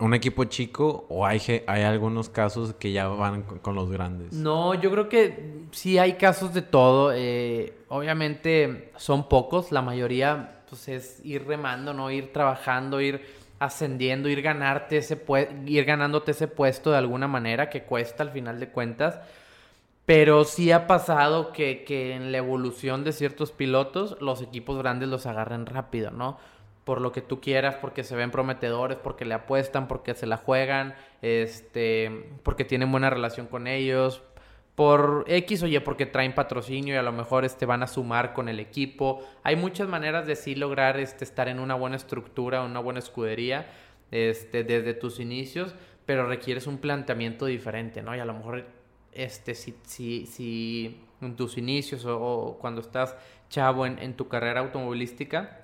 un equipo chico o hay, hay algunos casos que ya van con, los grandes? No, yo creo que sí hay casos de todo. Eh, obviamente son pocos, la mayoría pues es ir remando, ¿no? Ir trabajando, ir ascendiendo, ir ganarte ese ir ganándote ese puesto de alguna manera que cuesta al final de cuentas. Pero sí ha pasado que, que en la evolución de ciertos pilotos los equipos grandes los agarren rápido, ¿no? Por lo que tú quieras, porque se ven prometedores, porque le apuestan, porque se la juegan, este, porque tienen buena relación con ellos, por X o Y, porque traen patrocinio y a lo mejor este, van a sumar con el equipo. Hay muchas maneras de sí lograr este, estar en una buena estructura, una buena escudería este, desde tus inicios, pero requieres un planteamiento diferente, ¿no? Y a lo mejor este, si, si, si en tus inicios o, cuando estás chavo en, tu carrera automovilística,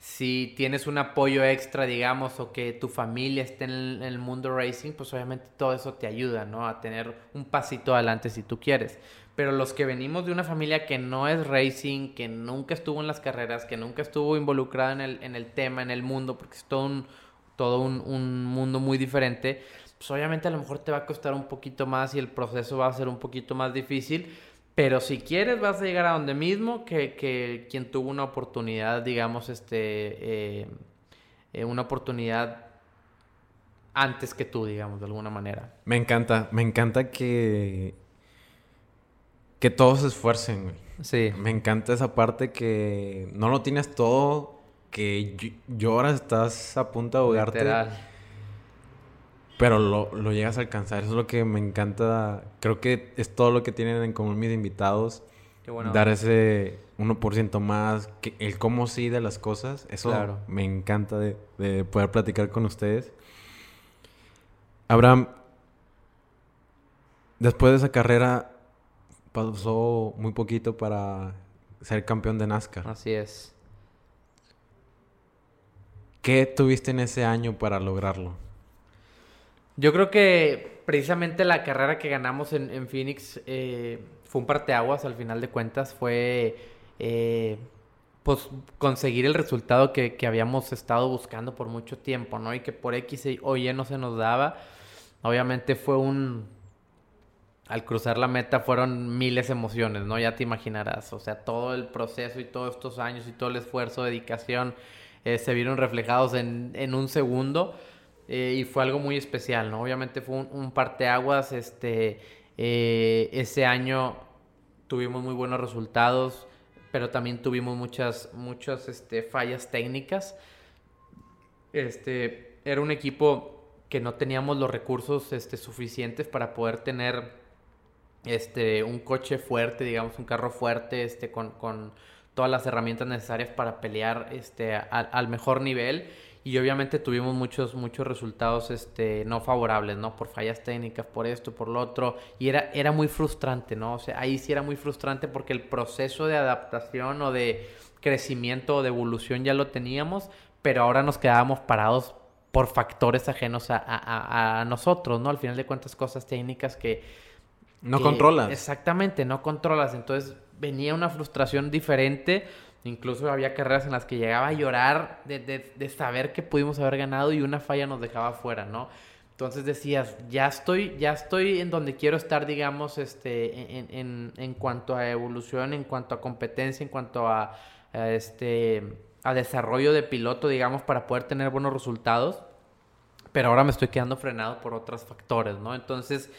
si tienes un apoyo extra, digamos, o que tu familia esté en el, mundo racing, pues obviamente todo eso te ayuda, ¿no? A tener un pasito adelante si tú quieres. Pero los que venimos de una familia que no es racing, que nunca estuvo en las carreras, que nunca estuvo involucrada en el, en el tema, en el mundo, porque es todo un, todo un, un mundo muy diferente, pues obviamente a lo mejor te va a costar un poquito más y el proceso va a ser un poquito más difícil. Pero si quieres vas a llegar a donde mismo que, que quien tuvo una oportunidad, digamos, este, eh, eh, una oportunidad antes que tú, digamos, de alguna manera. Me encanta, me encanta que, que todos se esfuercen, güey. Sí. Me encanta esa parte que no lo tienes todo, que lloras, estás a punto de ahogarte. Literal. Pero lo, lo, llegas a alcanzar. Eso es lo que me encanta. Creo que es todo lo que tienen en común mis invitados. Qué bueno. Dar ese 1% más. Que, el cómo sí de las cosas. Eso me encanta de, de, poder platicar con ustedes. Abraham, después de esa carrera, pasó muy poquito para ser campeón de NASCAR. Así es. ¿Qué tuviste en ese año para lograrlo? Yo creo que precisamente la carrera que ganamos en, Phoenix eh, fue un parteaguas al final de cuentas. Fue eh, pues conseguir el resultado que, habíamos estado buscando por mucho tiempo, ¿no? Y que por X o Y no se nos daba. Obviamente fue un... Al cruzar la meta fueron miles de emociones, ¿no? Ya te imaginarás. O sea, todo el proceso y todos estos años y todo el esfuerzo, dedicación, eh, se vieron reflejados en, en un segundo. Eh, y fue algo muy especial, ¿no? Obviamente fue un, un parteaguas, este, eh, ese año tuvimos muy buenos resultados, pero también tuvimos muchas, muchas este, fallas técnicas. Este, era un equipo que no teníamos los recursos este, suficientes para poder tener este, un coche fuerte, digamos, un carro fuerte, este, con, con todas las herramientas necesarias para pelear este, al mejor nivel y obviamente tuvimos muchos, muchos resultados este, no favorables, ¿no? Por fallas técnicas, por esto, por lo otro, y era, era muy frustrante, ¿no? O sea, ahí sí era muy frustrante porque el proceso de adaptación o de crecimiento o de evolución ya lo teníamos, pero ahora nos quedábamos parados por factores ajenos a, a, a nosotros, ¿no? Al final de cuentas, cosas técnicas que... No controlas. Exactamente, no controlas. Entonces venía una frustración diferente Incluso había carreras en las que llegaba a llorar de, de, saber que pudimos haber ganado y una falla nos dejaba fuera, ¿no? Entonces decías, ya estoy, ya estoy en donde quiero estar, digamos, este, en, en, en cuanto a evolución, en cuanto a competencia, en cuanto a, este, a desarrollo de piloto, digamos, para poder tener buenos resultados. Pero ahora me estoy quedando frenado por otros factores, ¿no? Entonces,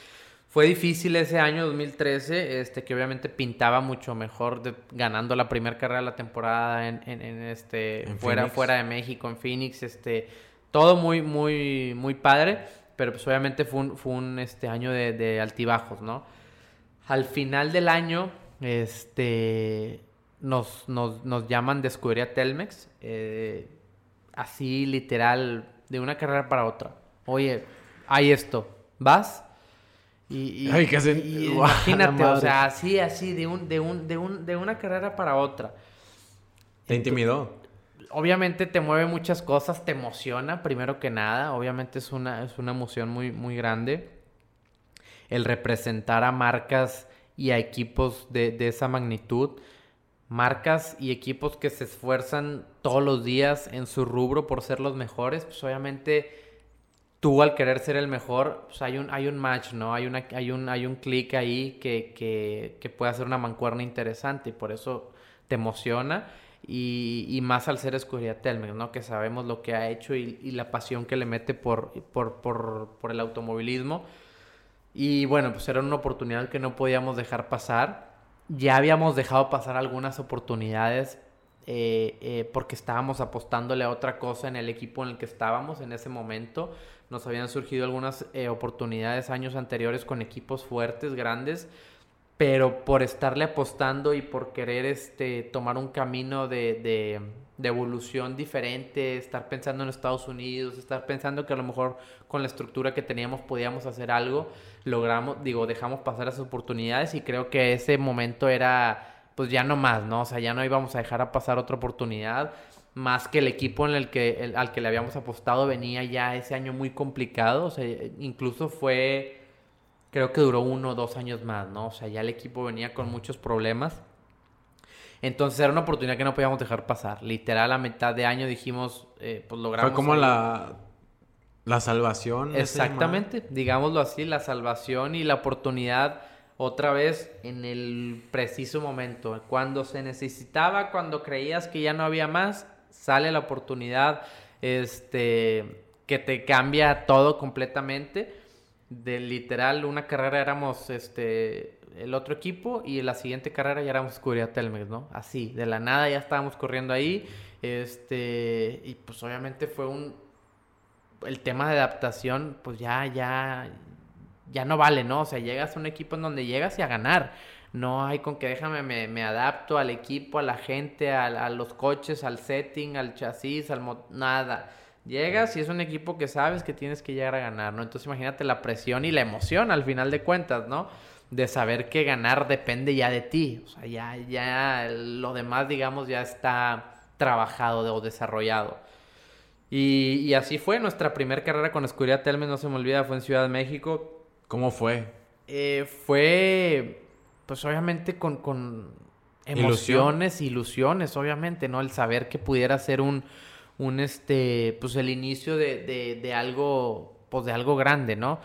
fue difícil ese año 2013, este, que obviamente pintaba mucho mejor de, ganando la primera carrera de la temporada en, en, en este, En fuera, Phoenix. fuera de México, en Phoenix, este, todo muy, muy, muy padre, pero pues obviamente fue un, fue un este, año de, de altibajos, ¿no? Al final del año, este, nos, nos, nos llaman de escudería Telmex, eh, así literal, de una carrera para otra. Oye, hay esto, ¿vas? Y, y- [laughs] imagínate, o sea, así, así, de, un, de, un, de, un, de una carrera para otra. ¿Te intimidó? Obviamente te mueve muchas cosas, te emociona, primero que nada. Obviamente es una, es una emoción muy, muy grande. El representar a marcas y a equipos de, de esa magnitud. Marcas y equipos que se esfuerzan todos los días en su rubro por ser los mejores. Pues obviamente tú al querer ser el mejor, pues hay un, hay un match, ¿no? Hay, una, hay un, hay un clic ahí que, que, que puede hacer una mancuerna interesante y por eso te emociona. Y, y más al ser escudería Telmex, ¿no? Que sabemos lo que ha hecho y, la pasión que le mete por, por, por, por el automovilismo. Y bueno, pues era una oportunidad que no podíamos dejar pasar. Ya habíamos dejado pasar algunas oportunidades eh, eh, porque estábamos apostándole a otra cosa en el equipo en el que estábamos en ese momento. Nos habían surgido algunas eh, oportunidades años anteriores con equipos fuertes, grandes, pero por estarle apostando y por querer este, tomar un camino de, de, evolución diferente, estar pensando en Estados Unidos, estar pensando que a lo mejor con la estructura que teníamos podíamos hacer algo, logramos, digo, dejamos pasar esas oportunidades y creo que ese momento era, pues ya no más, ¿no? O sea, ya no íbamos a dejar pasar otra oportunidad, más que el equipo en el que, el- al que le habíamos apostado venía ya ese año muy complicado, o sea, incluso fue creo que duró uno o dos años más, ¿no? O sea, ya el equipo venía con muchos problemas. Entonces era una oportunidad que no podíamos dejar pasar. Literal, a mitad de año dijimos, eh, pues logramos... Fue como la, la salvación. Exactamente, digámoslo así, la salvación y la oportunidad otra vez en el preciso momento. Cuando se necesitaba, cuando creías que ya no había más, sale la oportunidad este, que te cambia todo completamente. De literal, una carrera éramos este, el otro equipo y la siguiente carrera ya éramos Escudería Telmex, ¿no? Así, de la nada ya estábamos corriendo ahí. Este, y pues obviamente fue un, el tema de adaptación, pues ya, ya, ya no vale, ¿no? O sea, llegas a un equipo en donde llegas y a ganar. No hay con que déjame, me, me adapto al equipo, a la gente, a, a los coches, al setting, al chasis, al nada. Llegas y es un equipo que sabes que tienes que llegar a ganar, ¿no? Entonces imagínate la presión y la emoción al final de cuentas, ¿no? De saber que ganar depende ya de ti. O sea, ya, ya lo demás, digamos, ya está trabajado o desarrollado. Y, y así fue nuestra primera carrera con Escudería Telmex, no se me olvida, fue en Ciudad de México. ¿Cómo fue? Eh, fue, pues obviamente con, con Ilusión. emociones, ilusiones, obviamente, ¿no? El saber que pudiera ser un, un este, pues el inicio de, de, de algo, pues de algo grande, ¿no?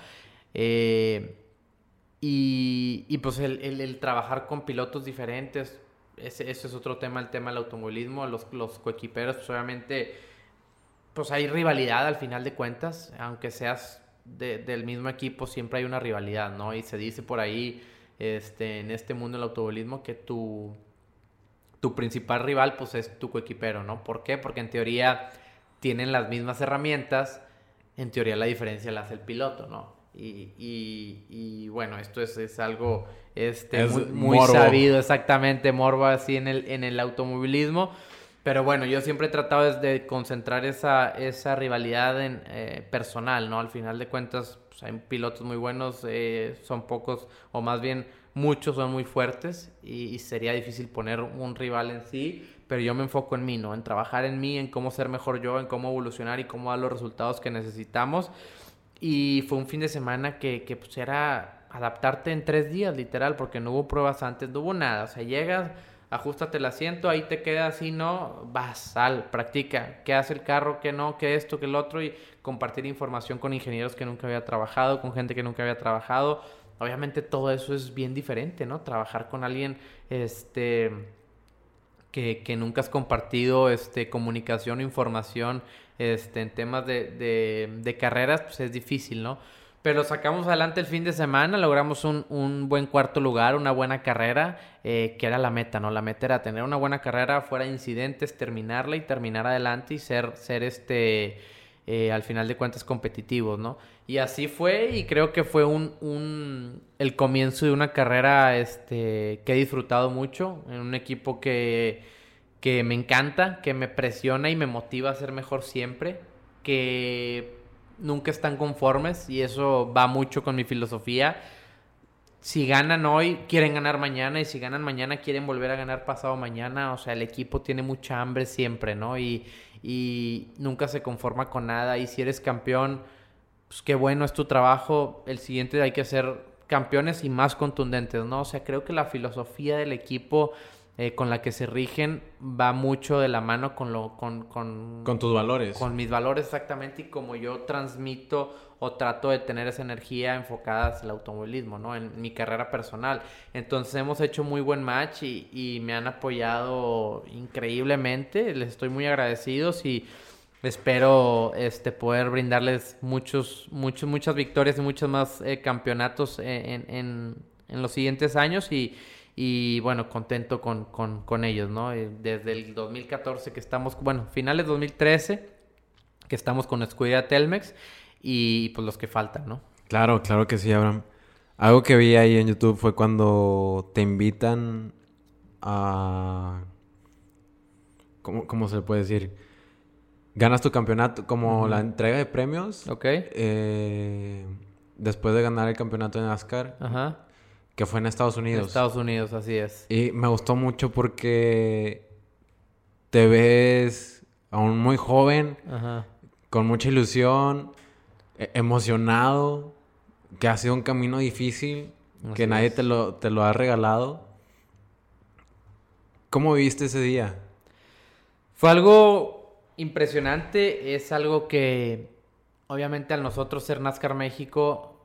Eh, y, y, pues el, el- el trabajar con pilotos diferentes, ese, ese es otro tema, el tema del automovilismo, los, los coequiperos, pues obviamente, pues hay rivalidad al final de cuentas, aunque seas de- del mismo equipo, siempre hay una rivalidad, ¿no? Y se dice por ahí, este, en este mundo del automovilismo, que tu, tu principal rival, pues es tu coequipero, ¿no? ¿Por qué? Porque en teoría tienen las mismas herramientas, en teoría la diferencia la hace el piloto, ¿no? Y, y- y, bueno, esto es, es algo este, Es muy, sabido, exactamente, morbo así en el, en el automovilismo. Pero bueno, yo siempre he tratado de concentrar esa, esa rivalidad en, eh, personal, ¿no? Al final de cuentas, pues, hay pilotos muy buenos, eh, son pocos, o más bien muchos son muy fuertes, y, y sería difícil poner un rival en sí, pero yo me enfoco en mí, ¿no? En trabajar en mí, en cómo ser mejor yo, en cómo evolucionar y cómo dar los resultados que necesitamos. Y fue un fin de semana que, que pues era adaptarte en tres días, literal, porque no hubo pruebas antes, no hubo nada. O sea, llegas, Ajustate el asiento, ahí te quedas y no, vas, sal, practica, qué hace el carro, qué no, qué esto, qué el otro y compartir información con ingenieros que nunca había trabajado, con gente que nunca había trabajado. Obviamente todo eso es bien diferente, ¿no? Trabajar con alguien, este, que, que nunca has compartido, este, comunicación, información, este, en temas de, de, de carreras, pues es difícil, ¿no? Pero sacamos adelante el fin de semana, logramos un, un buen cuarto lugar, una buena carrera, eh, que era la meta, ¿no? La meta era tener una buena carrera fuera de incidentes, terminarla y terminar adelante y ser, ser este, eh, al final de cuentas, competitivos, ¿no? Y así fue y creo que fue un, un, el comienzo de una carrera este, que he disfrutado mucho, en un equipo que, que me encanta, que me presiona y me motiva a ser mejor siempre, que nunca están conformes y eso va mucho con mi filosofía. Si ganan hoy, quieren ganar mañana y si ganan mañana, quieren volver a ganar pasado mañana. O sea, el equipo tiene mucha hambre siempre, ¿no? Y, y nunca se conforma con nada. Y si eres campeón, pues qué bueno es tu trabajo. El siguiente hay que ser campeones y más contundentes, ¿no? O sea, creo que la filosofía del equipo eh, con la que se rigen va mucho de la mano con lo con, con, con tus valores. con mis valores exactamente y como yo transmito o trato de tener esa energía enfocada hacia el automovilismo no en mi carrera personal. Entonces hemos hecho muy buen match y, y me han apoyado increíblemente. Les estoy muy agradecidos y espero este poder brindarles muchos muchos muchas victorias y muchos más eh, campeonatos en, en, en los siguientes años. Y y bueno, contento con, con, con ellos, ¿no? Eh, desde el 2014 que estamos, bueno, finales 2013 que estamos con Escudería Telmex y pues los que faltan, ¿no? Claro, claro que sí, Abraham. Algo que vi ahí en YouTube fue cuando te invitan a... ¿Cómo, cómo se puede decir? Ganas tu campeonato, como uh -huh. la entrega de premios. Ok. Eh, después de ganar el campeonato de NASCAR. Ajá. Que fue en Estados Unidos. En Estados Unidos, así es. Y me gustó mucho porque te ves aún muy joven, Ajá. con mucha ilusión, e emocionado, que ha sido un camino difícil, así que nadie te lo, te lo ha regalado. ¿Cómo viviste ese día? Fue algo impresionante, es algo que obviamente al nosotros ser NASCAR México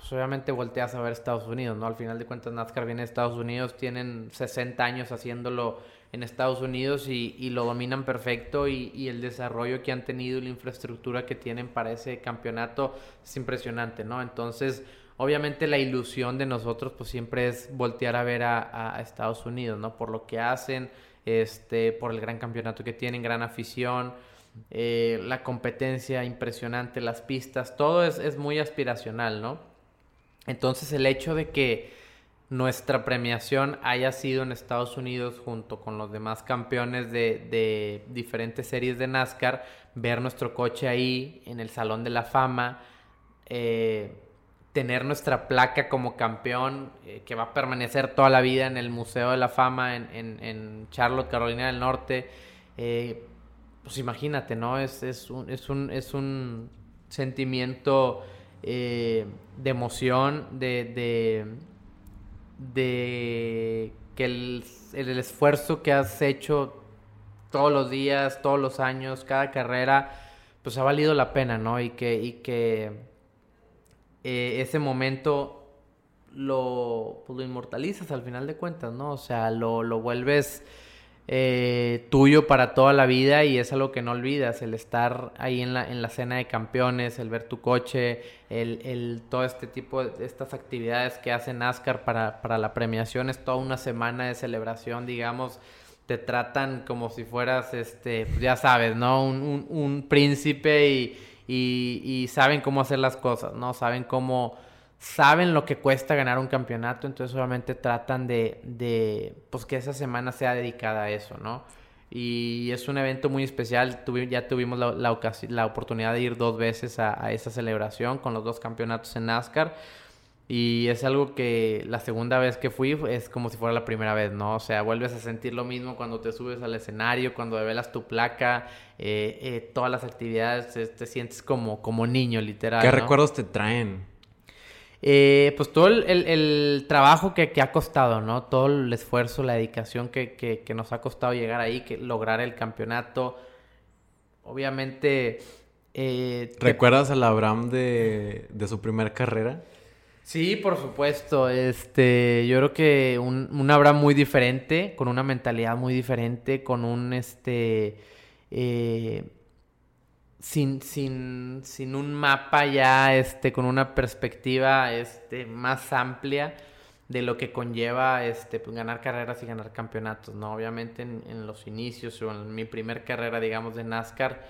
pues obviamente volteas a ver Estados Unidos, ¿no? Al final de cuentas NASCAR viene de Estados Unidos, tienen 60 años haciéndolo en Estados Unidos y, y lo dominan perfecto y, y, el desarrollo que han tenido y la infraestructura que tienen para ese campeonato es impresionante, ¿no? Entonces, obviamente la ilusión de nosotros pues siempre es voltear a ver a, Estados Unidos, ¿no? Por lo que hacen, este, por el gran campeonato que tienen, gran afición, eh, la competencia impresionante, las pistas, todo es, es muy aspiracional, ¿no? Entonces el hecho de que nuestra premiación haya sido en Estados Unidos junto con los demás campeones de, diferentes series de NASCAR, ver nuestro coche ahí en el Salón de la Fama, eh, tener nuestra placa como campeón eh, que va a permanecer toda la vida en el Museo de la Fama en Charlotte, Carolina del Norte, eh, pues imagínate, ¿no? Es, es, un, es, un, es un sentimiento eh, de emoción, de, de, de que el, el, esfuerzo que has hecho todos los días, todos los años, cada carrera, pues ha valido la pena, ¿no? Y que, y que eh, ese momento lo, pues lo inmortalizas al final de cuentas, ¿no? O sea, lo, lo vuelves eh, tuyo para toda la vida y es algo que no olvidas, el estar ahí en la, en la cena de campeones, el ver tu coche, el, el todo este tipo de estas actividades que hace NASCAR para, para la premiación, es toda una semana de celebración, digamos, te tratan como si fueras, este, pues ya sabes, ¿no? Un, un, príncipe y, y, y saben cómo hacer las cosas, ¿no? Saben cómo saben lo que cuesta ganar un campeonato, entonces obviamente tratan de, de, pues que esa semana sea dedicada a eso, ¿no? Y es un evento muy especial, Tuvi, ya tuvimos la, la, la, oportunidad de ir dos veces a, a, esa celebración con los dos campeonatos en NASCAR. Y es algo que la segunda vez que fui es como si fuera la primera vez, ¿no? O sea, vuelves a sentir lo mismo cuando te subes al escenario, cuando develas tu placa, eh, eh, todas las actividades, te, te, sientes como, como niño, literal. ¿Qué ¿no? recuerdos te traen? Eh, pues todo el, trabajo que, ha costado, ¿no? Todo el esfuerzo, la dedicación que, nos ha costado llegar ahí, que lograr el campeonato. Obviamente... Eh, ¿Recuerdas al Abraham de, de su primera carrera? Sí, por supuesto. Este, yo creo que un, un Abraham muy diferente, con una mentalidad muy diferente, con un este eh, sin, sin, sin, un mapa ya este, con una perspectiva este, más amplia de lo que conlleva este, pues, ganar carreras y ganar campeonatos, ¿no? Obviamente en, los inicios o en mi primer carrera, digamos, de NASCAR,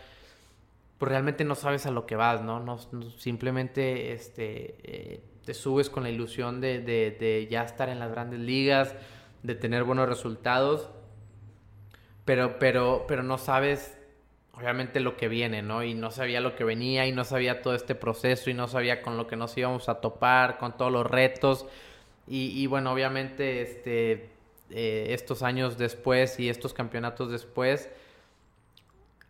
pues realmente no sabes a lo que vas, ¿no? no, simplemente este, eh, te subes con la ilusión de, de, de ya estar en las grandes ligas, de tener buenos resultados, pero, pero, pero no sabes obviamente lo que viene, ¿no? Y no sabía lo que venía y no sabía todo este proceso y no sabía con lo que nos íbamos a topar, con todos los retos. Y, bueno, obviamente este, eh, estos años después y estos campeonatos después,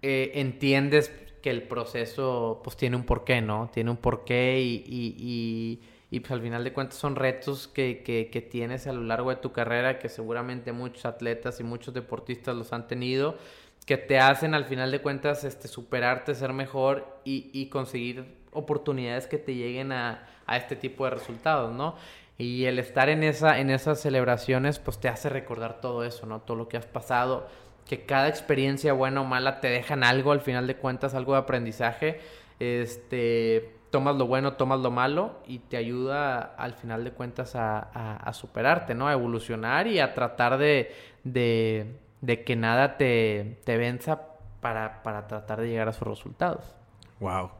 eh, entiendes que el proceso pues tiene un porqué, ¿no? Tiene un porqué y, y, y, pues al final de cuentas son retos que, que, tienes a lo largo de tu carrera que seguramente muchos atletas y muchos deportistas los han tenido que te hacen al final de cuentas este, superarte, ser mejor y, conseguir oportunidades que te lleguen a, este tipo de resultados, ¿no? Y el estar en, esa, en esas celebraciones, pues te hace recordar todo eso, ¿no? Todo lo que has pasado, que cada experiencia buena o mala te dejan algo, al final de cuentas, algo de aprendizaje. Este, tomas lo bueno, tomas lo malo y te ayuda al final de cuentas a, superarte, ¿no? A evolucionar y a tratar de que nada te, te venza para, para tratar de llegar a sus resultados. Wow.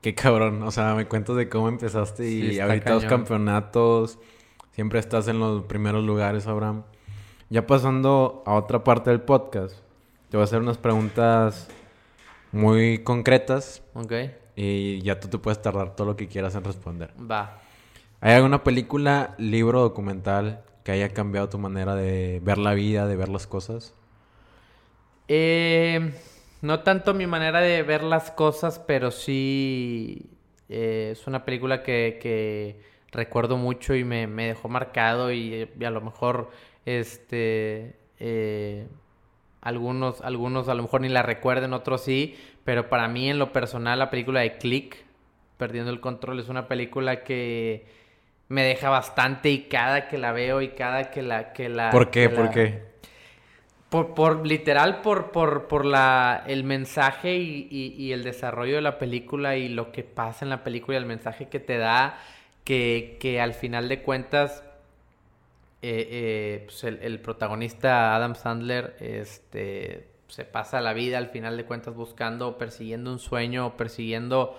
Qué cabrón. O sea, me cuentas de cómo empezaste y ahorita los campeonatos. Siempre estás en los primeros lugares, Abraham. Ya pasando a otra parte del podcast, te voy a hacer unas preguntas muy concretas. Ok. Y ya tú te puedes tardar todo lo que quieras en responder. Va. ¿Hay alguna película, libro, documental que haya cambiado tu manera de ver la vida, de ver las cosas? Eh, no tanto mi manera de ver las cosas, pero sí eh, es una película que, recuerdo mucho y me, dejó marcado y, a lo mejor este eh, algunos algunos a lo mejor ni la recuerden otros sí pero para mí en lo personal la película de Click perdiendo el control es una película que me deja bastante y cada que la veo y cada que la... Que la ¿Por qué? ¿Por qué? Por, por, literal, por, por, por la, el mensaje y, y, el desarrollo de la película y lo que pasa en la película y el mensaje que te da, que, que al final de cuentas, eh, eh, pues el, el, protagonista Adam Sandler este, se pasa la vida al final de cuentas buscando, persiguiendo un sueño, persiguiendo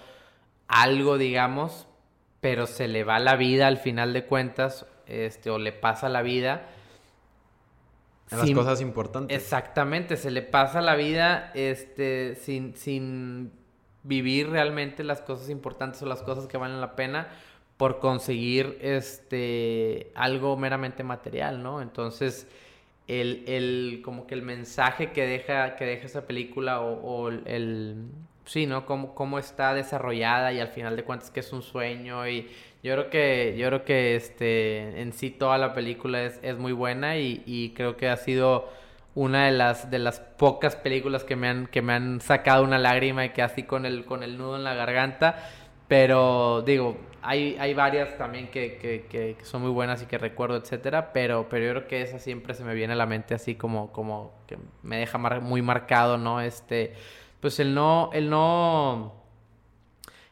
algo, digamos, pero se le va la vida al final de cuentas, este, o le pasa la vida. En las cosas importantes. Exactamente, se le pasa la vida este, sin, sin vivir realmente las cosas importantes o las cosas que valen la pena por conseguir este algo meramente material, ¿no? Entonces, el, el como que el mensaje que deja, que deja esa película o, o el, sí, ¿no? Cómo, cómo está desarrollada y al final de cuentas que es un sueño y yo creo que, yo creo que este, en sí toda la película es, es muy buena y, y, creo que ha sido una de las, de las pocas películas que me han, que me han sacado una lágrima y que así con el, con el nudo en la garganta, pero digo, hay, hay varias también que, que, que, son muy buenas y que recuerdo, etcétera, pero, pero yo creo que esa siempre se me viene a la mente así como, como que me deja muy marcado, ¿no? Este, pues el no, el no,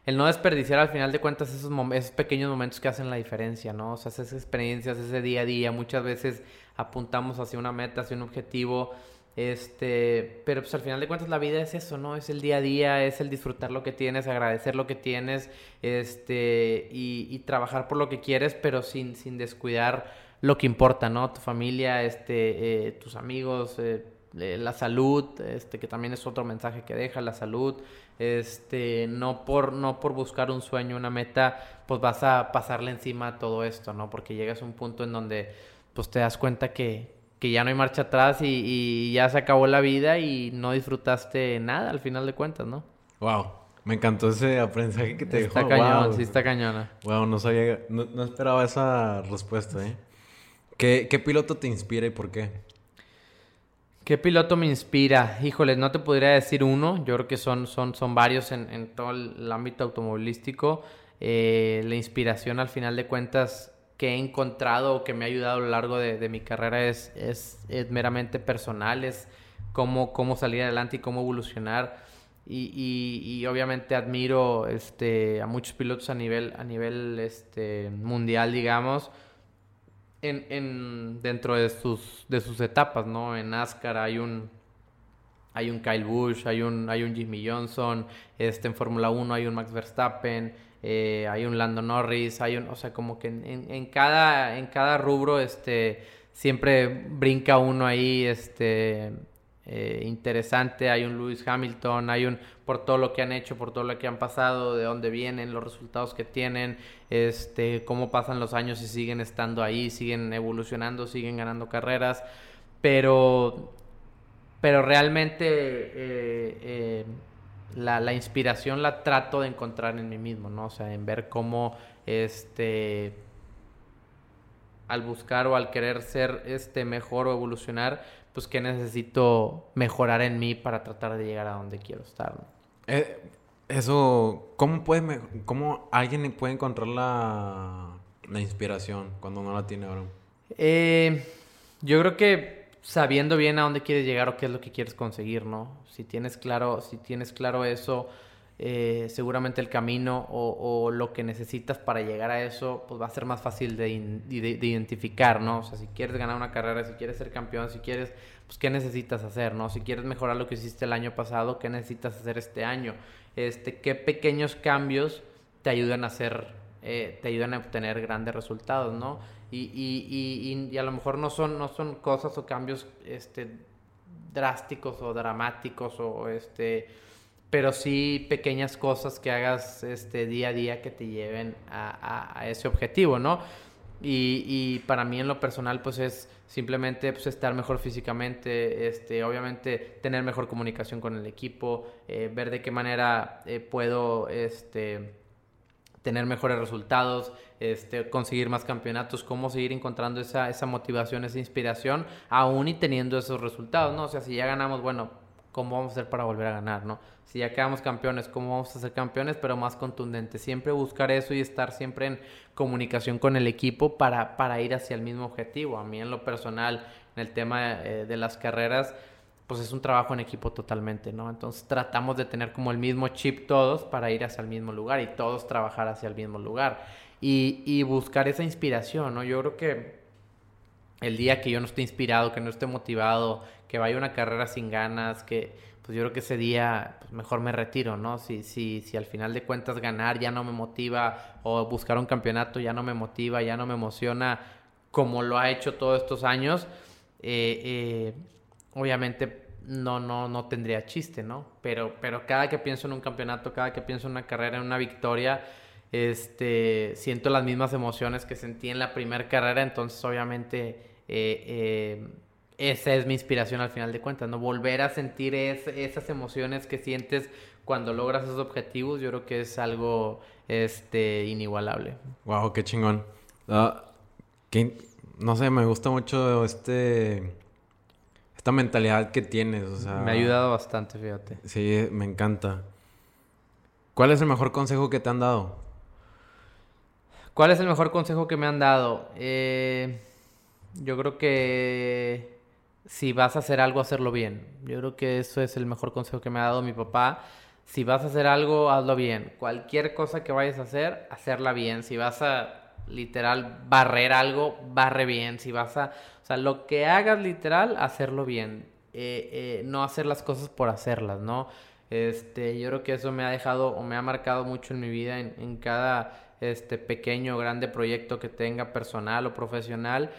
el no desperdiciar al final de cuentas esos, pequeños momentos que hacen la diferencia, ¿no? O sea, esas experiencias, ese día a día, muchas veces apuntamos hacia una meta, hacia un objetivo, este, pero pues al final de cuentas la vida es eso, ¿no? Es el día a día, es el disfrutar lo que tienes, agradecer lo que tienes, este, y, trabajar por lo que quieres, pero sin, sin descuidar lo que importa, ¿no? Tu familia, este, eh, tus amigos, eh, la salud, este, que también es otro mensaje que deja, la salud, este, no por, no por buscar un sueño, una meta, pues vas a pasarle encima a todo esto, ¿no? Porque llegas a un punto en donde, pues te das cuenta que, que ya no hay marcha atrás y, ya se acabó la vida y no disfrutaste nada al final de cuentas, ¿no? Wow. Me encantó ese aprendizaje que te dejó. Está cañón, sí está cañona. Wow, no sabía, no, esperaba esa respuesta, ¿eh? ¿Qué, ¿Qué, piloto te inspira y por qué? ¿Qué piloto me inspira? Híjole, no te podría decir uno. Yo creo que son, son, son varios en, todo el ámbito automovilístico. Eh, la inspiración al final de cuentas que he encontrado o que me ha ayudado a lo largo de, mi carrera es, es, meramente personal, es cómo, cómo salir adelante y cómo evolucionar. Y, y, obviamente admiro este, a muchos pilotos a nivel, a nivel este, mundial, digamos, en, en, dentro de sus, de sus etapas, ¿no? En NASCAR hay un, hay un Kyle Busch, hay un, hay un Jimmy Johnson, este, en Fórmula 1 hay un Max Verstappen, eh, hay un Lando Norris, hay un, o sea, como que en, cada, en cada rubro, este, siempre brinca uno ahí, este, eh, interesante, hay un Lewis Hamilton, hay un, por todo lo que han hecho, por todo lo que han pasado, de dónde vienen, los resultados que tienen, este, cómo pasan los años y siguen estando ahí, siguen evolucionando, siguen ganando carreras, pero, pero realmente, eh, la, inspiración la trato de encontrar en mí mismo, ¿no? O sea, en ver cómo, este, al buscar o al querer ser, este, mejor o evolucionar, pues que necesito mejorar en mí para tratar de llegar a donde quiero estar, eh, eso, ¿cómo puede, cómo alguien puede encontrar la, la inspiración cuando no la tiene ahora? Eh, yo creo que sabiendo bien a dónde quieres llegar o qué es lo que quieres conseguir, ¿no? Si tienes claro, si tienes claro eso, eh, seguramente el camino o, lo que necesitas para llegar a eso, pues va a ser más fácil de, identificar, ¿no? O sea, si quieres ganar una carrera, si quieres ser campeón, si quieres, pues qué necesitas hacer, ¿no? Si quieres mejorar lo que hiciste el año pasado, ¿qué necesitas hacer este año? Este, ¿qué pequeños cambios te ayudan a hacer, eh, te ayudan a obtener grandes resultados, ¿no? Y, y, y, a lo mejor no son, no son cosas o cambios este, drásticos o dramáticos o este pero sí pequeñas cosas que hagas este día a día que te lleven a, a, ese objetivo, ¿no? Y, y, para mí en lo personal pues es simplemente pues, estar mejor físicamente, este, obviamente tener mejor comunicación con el equipo, eh, ver de qué manera eh, puedo este, tener mejores resultados, este, conseguir más campeonatos, cómo seguir encontrando esa, esa motivación, esa inspiración, aún y teniendo esos resultados, ¿no? O sea, si ya ganamos, bueno, ¿cómo vamos a hacer para volver a ganar, ¿no? Si ya quedamos campeones, ¿cómo vamos a ser campeones? Pero más contundente. Siempre buscar eso y estar siempre en comunicación con el equipo para, para ir hacia el mismo objetivo. A mí en lo personal, en el tema eh, de las carreras, pues es un trabajo en equipo totalmente, ¿no? Entonces tratamos de tener como el mismo chip todos para ir hacia el mismo lugar y todos trabajar hacia el mismo lugar. Y, y buscar esa inspiración, ¿no? Yo creo que el día que yo no esté inspirado, que no esté motivado, que vaya una carrera sin ganas, que pues yo creo que ese día pues mejor me retiro, ¿no? Si, si, si al final de cuentas ganar ya no me motiva o buscar un campeonato ya no me motiva, ya no me emociona como lo ha hecho todos estos años, eh, eh, obviamente no, no, no tendría chiste, ¿no? Pero, pero cada que pienso en un campeonato, cada que pienso en una carrera, en una victoria, este, siento las mismas emociones que sentí en la primera carrera, entonces obviamente eh, esa es mi inspiración al final de cuentas, ¿no? Volver a sentir esas emociones que sientes cuando logras esos objetivos, yo creo que es algo este, inigualable. Wow, qué chingón. Ah, no sé, me gusta mucho este esta mentalidad que tienes, o sea... Me ha ayudado bastante, fíjate. Sí, me encanta. ¿Cuál es el mejor consejo que te han dado? ¿Cuál es el mejor consejo que me han dado? Eh, yo creo que si vas a hacer algo, hacerlo bien. Yo creo que eso es el mejor consejo que me ha dado mi papá. Si vas a hacer algo, hazlo bien. Cualquier cosa que vayas a hacer, hacerla bien. Si vas a literal barrer algo, barre bien. Si vas a, o sea, lo que hagas literal, hacerlo bien. Eh, eh, no hacer las cosas por hacerlas, ¿no? Este, yo creo que eso me ha dejado o me ha marcado mucho en mi vida en, cada este pequeño o grande proyecto que tenga personal o profesional.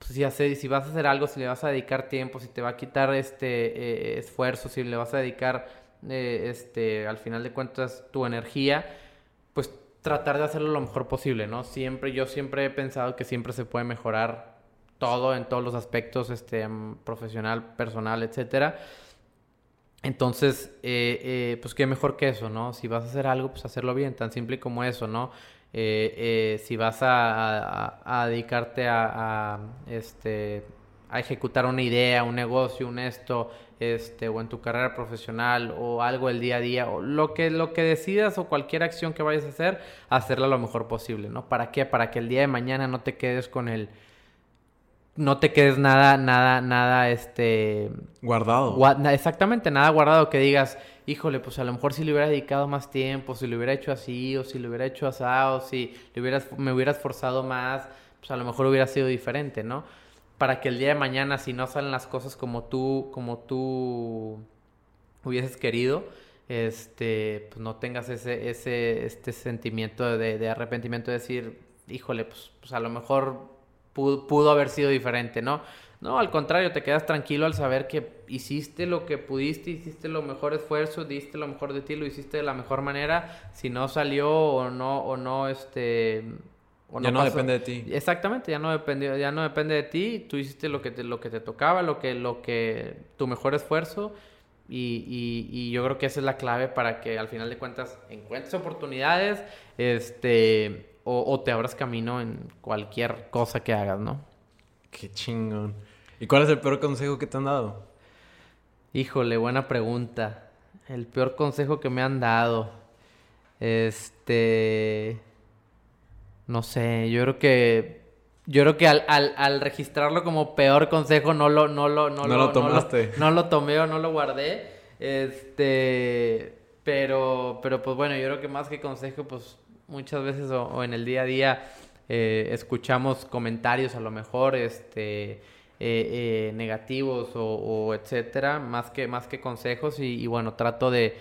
Pues si, vas a hacer algo, si le vas a dedicar tiempo, si te va a quitar este eh, esfuerzo, si le vas a dedicar este al final de cuentas tu energía, pues tratar de hacerlo lo mejor posible, ¿no? Siempre, yo siempre he pensado que siempre se puede mejorar todo en todos los aspectos, este, profesional, personal, etcétera. Entonces, eh, eh, pues qué mejor que eso, ¿no? Si vas a hacer algo, pues hacerlo bien, tan simple como eso, ¿no? Eh, si vas a, dedicarte a, este, a ejecutar una idea, un negocio, un esto, este, o en tu carrera profesional, o algo el día a día, o lo que, lo que decidas, o cualquier acción que vayas a hacer, hacerla lo mejor posible, ¿no? ¿Para qué? Para que el día de mañana no te quedes con el no te quedes nada, nada, nada, este... Guardado. exactamente, nada guardado que digas, híjole, pues a lo mejor si le hubiera dedicado más tiempo, si lo hubiera hecho así, o si lo hubiera hecho asado, si le me hubieras forzado más, pues a lo mejor hubiera sido diferente, ¿no? Para que el día de mañana, si no salen las cosas como tú, como tú hubieses querido, este, pues no tengas ese, ese, este sentimiento de, de arrepentimiento de decir, híjole, pues, pues a lo mejor pudo, haber sido diferente, ¿no? No, al contrario, te quedas tranquilo al saber que hiciste lo que pudiste, hiciste lo mejor esfuerzo, diste lo mejor de ti, lo hiciste de la mejor manera. Si no salió o no, o no, este... ya no, depende de ti. Exactamente, ya no depende, ya no depende de ti. Tú hiciste lo que te, lo que te tocaba, lo que, lo que, tu mejor esfuerzo. Y, y, y yo creo que esa es la clave para que al final de cuentas encuentres oportunidades, este, o, te abras camino en cualquier cosa que hagas, ¿no? Qué chingón. ¿Y cuál es el peor consejo que te han dado? Híjole, buena pregunta. El peor consejo que me han dado. Este. No sé, yo creo que. Yo creo que al, al, registrarlo como peor consejo no lo, no lo, no, lo, tomaste. No lo, tomé o no lo guardé. Este. Pero, pero pues bueno, yo creo que más que consejo, pues muchas veces o, en el día a día eh, escuchamos comentarios a lo mejor este, eh, eh, negativos o, etcétera, más que, más que consejos y, bueno, trato de,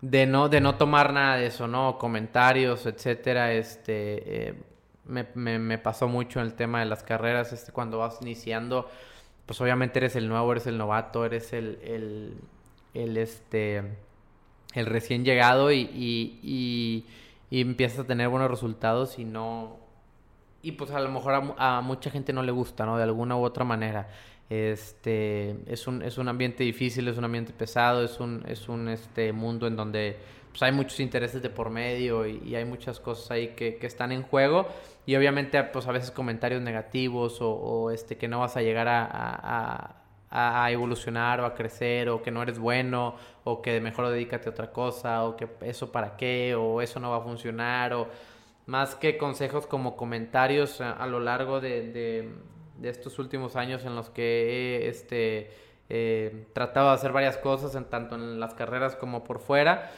de, no, de no tomar nada de eso, ¿no? Comentarios, etcétera, este... Me, me, pasó mucho en el tema de las carreras, este, cuando vas iniciando, pues obviamente eres el nuevo, eres el novato, eres el, el, este, el recién llegado y y empiezas a tener buenos resultados y no... Y pues a lo mejor a, mucha gente no le gusta, ¿no? De alguna u otra manera. Este, es un, es un ambiente difícil, es un ambiente pesado, es un, es un este, mundo en donde pues, hay muchos intereses de por medio y, hay muchas cosas ahí que, que, están en juego. Y obviamente pues a veces comentarios negativos o, este, que no vas a llegar a a, evolucionar o a crecer o que no eres bueno o que mejor dedícate a otra cosa o que eso para qué o eso no va a funcionar o más que consejos como comentarios a, lo largo de, de, estos últimos años en los que he este, eh, tratado de hacer varias cosas en, tanto en las carreras como por fuera.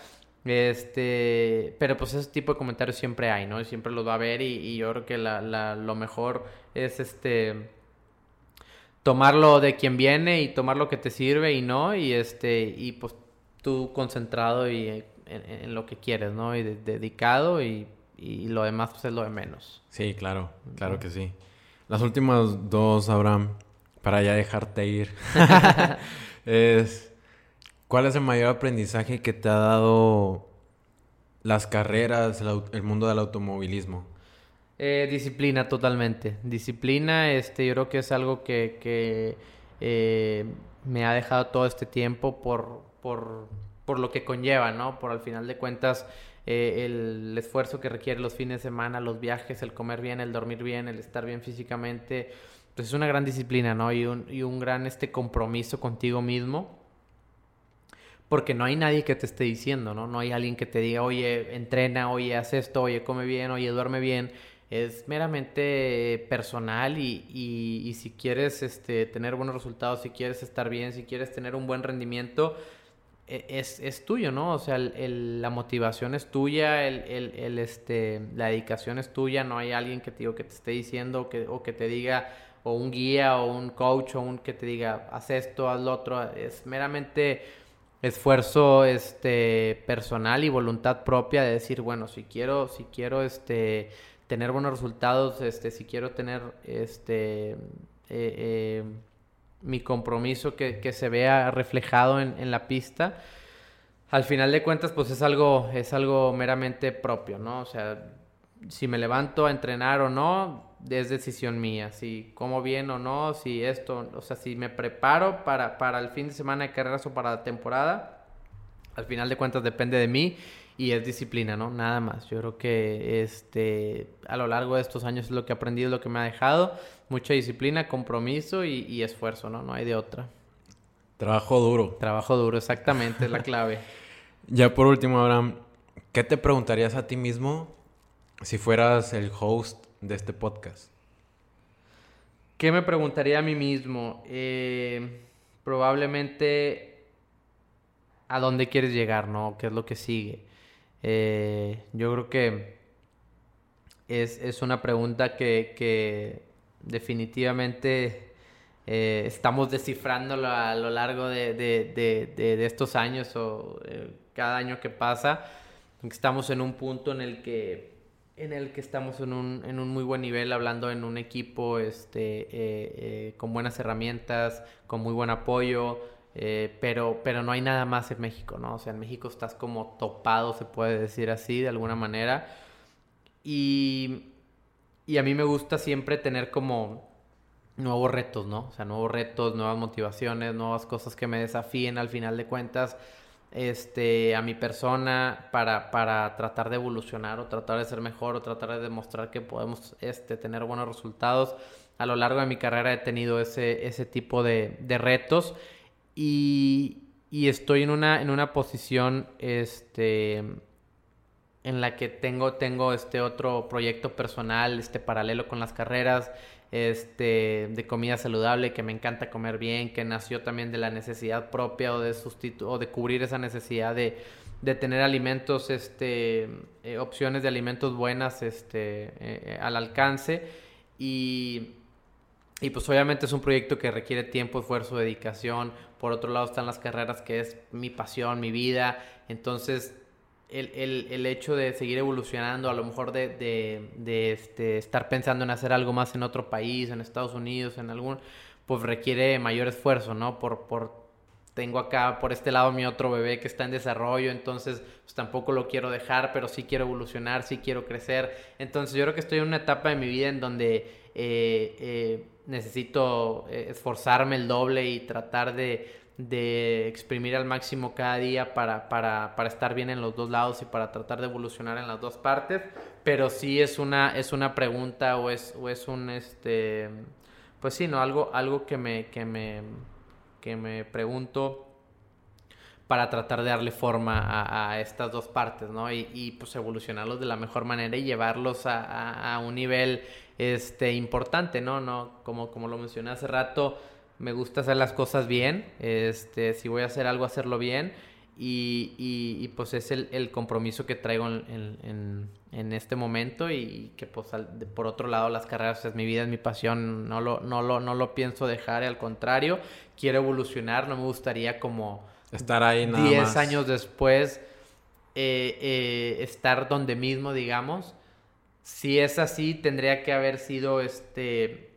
Este, pero pues ese tipo de comentarios siempre hay, ¿no? Siempre los va a haber y, y yo creo que la, la, lo mejor es este tomarlo de quien viene y tomar lo que te sirve y no, y este, y pues tú concentrado y en, lo que quieres, ¿no? Y dedicado y, y, lo demás pues es lo de menos. Sí, claro, claro que sí. Las últimas dos, Abraham, para ya dejarte ir, [laughs] es, ¿cuál es el mayor aprendizaje que te ha dado las carreras, el mundo del automovilismo? Eh, disciplina totalmente. Disciplina, este, yo creo que es algo que, que eh, me ha dejado todo este tiempo por, por, por, lo que conlleva, ¿no? Por al final de cuentas eh, el esfuerzo que requiere los fines de semana, los viajes, el comer bien, el dormir bien, el estar bien físicamente, pues es una gran disciplina, ¿no? Y un, y un gran este compromiso contigo mismo. Porque no hay nadie que te esté diciendo, ¿no? No hay alguien que te diga, oye, entrena, oye, haz esto, oye, come bien, oye, duerme bien es meramente personal y, y, si quieres este, tener buenos resultados, si quieres estar bien, si quieres tener un buen rendimiento, es, es tuyo, ¿no? O sea, el, la motivación es tuya, el, el, este, la dedicación es tuya, no hay alguien que te, digo, que te esté diciendo que, o que te diga, o un guía, o un coach, o un que te diga, haz esto, haz lo otro, es meramente esfuerzo este personal y voluntad propia de decir bueno si quiero si quiero este tener buenos resultados, este, si quiero tener este, eh, eh, mi compromiso que, que, se vea reflejado en, en, la pista, al final de cuentas, pues es algo, es algo meramente propio, ¿no? O sea, si me levanto a entrenar o no, es decisión mía. Si como bien o no, si esto, o sea, si me preparo para, para el fin de semana de carreras o para la temporada, al final de cuentas depende de mí y es disciplina, ¿no? Nada más. Yo creo que este, a lo largo de estos años es lo que he aprendido, es lo que me ha dejado. Mucha disciplina, compromiso y, y esfuerzo, ¿no? No hay de otra. Trabajo duro. Trabajo duro, exactamente, es la clave. [laughs] Ya por último, Abraham, ¿qué te preguntarías a ti mismo si fueras el host de este podcast? ¿Qué me preguntaría a mí mismo? Eh, probablemente a dónde quieres llegar, ¿no? ¿Qué es lo que sigue? Eh, yo creo que es, una pregunta que, definitivamente eh, estamos descifrando a lo largo de, estos años o cada año que pasa. Estamos en un punto en el que en el que estamos en un, en un muy buen nivel, hablando en un equipo este, eh, eh, con buenas herramientas, con muy buen apoyo, eh, pero, pero no hay nada más en México, ¿no? O sea, en México estás como topado, se puede decir así, de alguna manera. Y, y a mí me gusta siempre tener como nuevos retos, ¿no? O sea, nuevos retos, nuevas motivaciones, nuevas cosas que me desafíen al final de cuentas este, a mi persona para, para tratar de evolucionar o tratar de ser mejor o tratar de demostrar que podemos este, tener buenos resultados. A lo largo de mi carrera he tenido ese, ese tipo de, de retos y, estoy en una, en una posición este, en la que tengo, tengo este otro proyecto personal este, paralelo con las carreras este, de comida saludable, que me encanta comer bien, que nació también de la necesidad propia o de o de cubrir esa necesidad de, de tener alimentos, este, eh, opciones de alimentos buenas, este, eh, eh, al alcance. Y, y pues obviamente es un proyecto que requiere tiempo, esfuerzo, dedicación. Por otro lado están las carreras que es mi pasión, mi vida. Entonces el, el, el, hecho de seguir evolucionando, a lo mejor de, de, este, estar pensando en hacer algo más en otro país, en Estados Unidos, en algún, pues requiere mayor esfuerzo, ¿no? Por, por, tengo acá por este lado mi otro bebé que está en desarrollo, entonces pues tampoco lo quiero dejar, pero sí quiero evolucionar, sí quiero crecer. Entonces yo creo que estoy en una etapa de mi vida en donde eh, eh, necesito eh, esforzarme el doble y tratar de de exprimir al máximo cada día para, para, para, estar bien en los dos lados y para tratar de evolucionar en las dos partes, pero sí es una, es una pregunta o es, o es un, este, pues sí, ¿no? Algo, algo que me, que me, que me pregunto para tratar de darle forma a, estas dos partes, ¿no? Y, y, pues evolucionarlos de la mejor manera y llevarlos a, un nivel, este, importante, ¿no? No, como, como lo mencioné hace rato, me gusta hacer las cosas bien, este, si voy a hacer algo, hacerlo bien. Y, y, pues es el, compromiso que traigo en, en, este momento y que pues por otro lado las carreras es mi vida, es mi pasión, no lo, no lo, no lo pienso dejar, al contrario, quiero evolucionar, no me gustaría como estar ahí nada 10 años después eh, eh, estar donde mismo, digamos. Si es así, tendría que haber sido este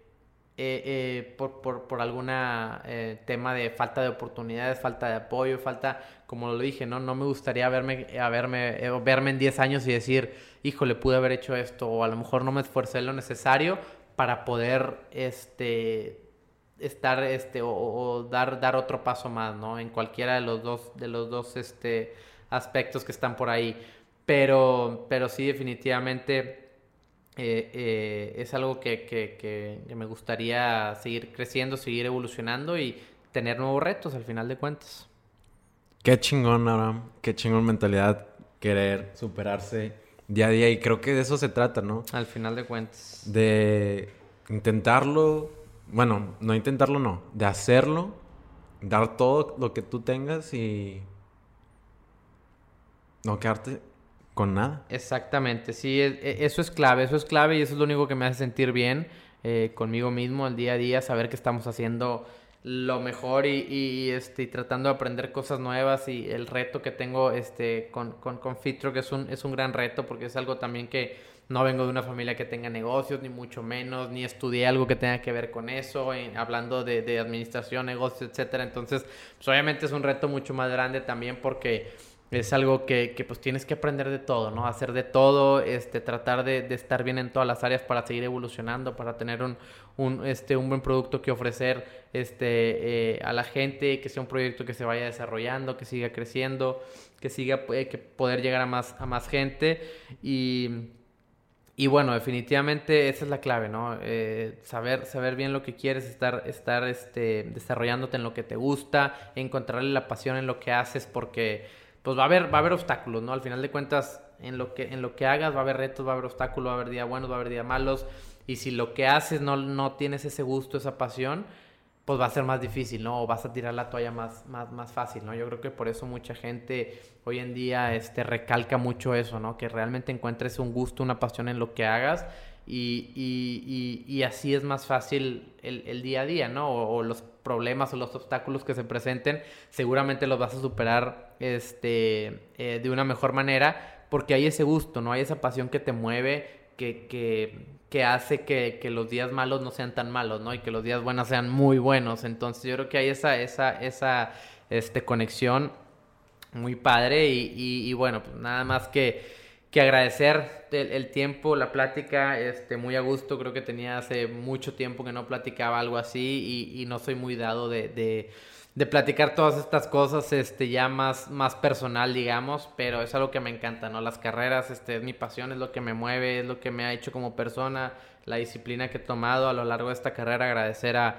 eh, por, por, por alguna tema de falta de oportunidades, falta de apoyo, falta, como lo dije, no, no me gustaría verme, verme, verme en 10 años y decir, híjole, pude haber hecho esto, o a lo mejor no me esforcé lo necesario para poder este estar este o, dar dar otro paso más no en cualquiera de los dos de los dos este aspectos que están por ahí pero pero sí definitivamente eh, eh, es algo que, que, me gustaría seguir creciendo, seguir evolucionando y tener nuevos retos al final de cuentas. Qué chingón, Abraham. Qué chingón mentalidad. Querer superarse día a día. Y creo que de eso se trata, ¿no? Al final de cuentas. De intentarlo. Bueno, no intentarlo, no. De hacerlo. Dar todo lo que tú tengas y. No quedarte con nada. Exactamente, sí, e, e, eso es clave, eso es clave y eso es lo único que me hace sentir bien eh, conmigo mismo el día a día, saber que estamos haciendo lo mejor y, y, este, tratando de aprender cosas nuevas y el reto que tengo este, con, con, con Fitro, que es un, es un gran reto porque es algo también que no vengo de una familia que tenga negocios, ni mucho menos, ni estudié algo que tenga que ver con eso, hablando de, de, administración, negocios, etcétera. Entonces, pues obviamente es un reto mucho más grande también porque es algo que, que, pues tienes que aprender de todo, ¿no? Hacer de todo, este, tratar de, de, estar bien en todas las áreas para seguir evolucionando, para tener un, un, este, un buen producto que ofrecer este, eh, a la gente, que sea un proyecto que se vaya desarrollando, que siga creciendo, que siga eh, que poder llegar a más, a más gente y... Y bueno, definitivamente esa es la clave, ¿no? Eh, saber, saber bien lo que quieres, estar, estar este, desarrollándote en lo que te gusta, encontrarle la pasión en lo que haces, porque pues va a haber, va a haber obstáculos, ¿no? Al final de cuentas, en lo que, en lo que hagas va a haber retos, va a haber obstáculos, va a haber días buenos, va a haber días malos. Y si lo que haces no, no tienes ese gusto, esa pasión, pues va a ser más difícil, ¿no? O vas a tirar la toalla más, más, más fácil, ¿no? Yo creo que por eso mucha gente hoy en día este, recalca mucho eso, ¿no? Que realmente encuentres un gusto, una pasión en lo que hagas y, y, y, y así es más fácil el, día a día, ¿no? O, o, los problemas o los obstáculos que se presenten, seguramente los vas a superar este, eh, de una mejor manera porque hay ese gusto, ¿no? Hay esa pasión que te mueve, que, que, que hace que, que, los días malos no sean tan malos, ¿no? Y que los días buenos sean muy buenos. Entonces yo creo que hay esa, esa, esa este, conexión muy padre y, y, bueno, pues nada más que que agradecer el, tiempo, la plática, este, muy a gusto. Creo que tenía hace mucho tiempo que no platicaba algo así y, y no soy muy dado de, de, platicar todas estas cosas, este, ya más, más personal, digamos, pero es algo que me encanta, ¿no? Las carreras, este, es mi pasión, es lo que me mueve, es lo que me ha hecho como persona, la disciplina que he tomado a lo largo de esta carrera, agradecer a,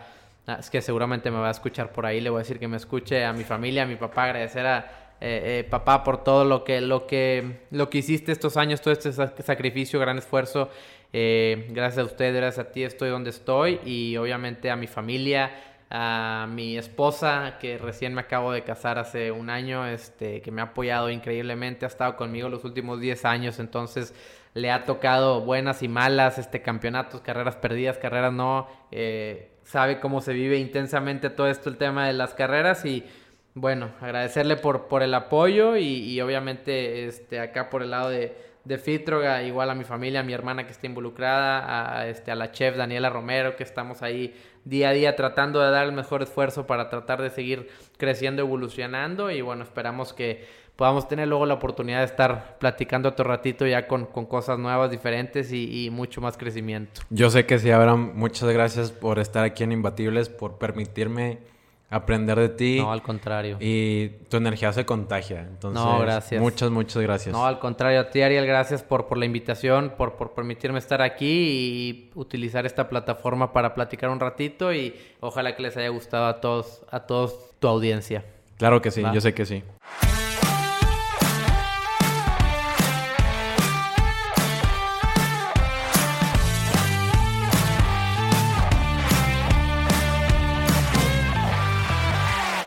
es que seguramente me va a escuchar por ahí, le voy a decir que me escuche a mi familia, a mi papá, agradecer a eh, eh, papá, por todo lo que, lo, que, lo que hiciste estos años, todo este sacrificio, gran esfuerzo. Eh, gracias a usted, gracias a ti estoy donde estoy y obviamente a mi familia, a mi esposa que recién me acabo de casar hace un año, este, que me ha apoyado increíblemente, ha estado conmigo los últimos 10 años, entonces le ha tocado buenas y malas, este, campeonatos, carreras perdidas, carreras no, eh, sabe cómo se vive intensamente todo esto, el tema de las carreras y bueno, agradecerle por, por el apoyo y, y, obviamente este, acá por el lado de, de Fitroga, igual a mi familia, a mi hermana que está involucrada, a, este, a la chef Daniela Romero, que estamos ahí día a día tratando de dar el mejor esfuerzo para tratar de seguir creciendo, evolucionando y bueno, esperamos que podamos tener luego la oportunidad de estar platicando otro ratito ya con, con cosas nuevas, diferentes y, y, mucho más crecimiento. Yo sé que sí, Abraham, muchas gracias por estar aquí en Imbatibles, por permitirme aprender de ti. No, al contrario. Y tu energía se contagia. Entonces, no, gracias. Muchas, muchas gracias. No, al contrario, a ti, Ariel, gracias por, por la invitación, por, por permitirme estar aquí y utilizar esta plataforma para platicar un ratito y ojalá que les haya gustado a todos, a todos tu audiencia. Claro que sí, Va. yo sé que sí.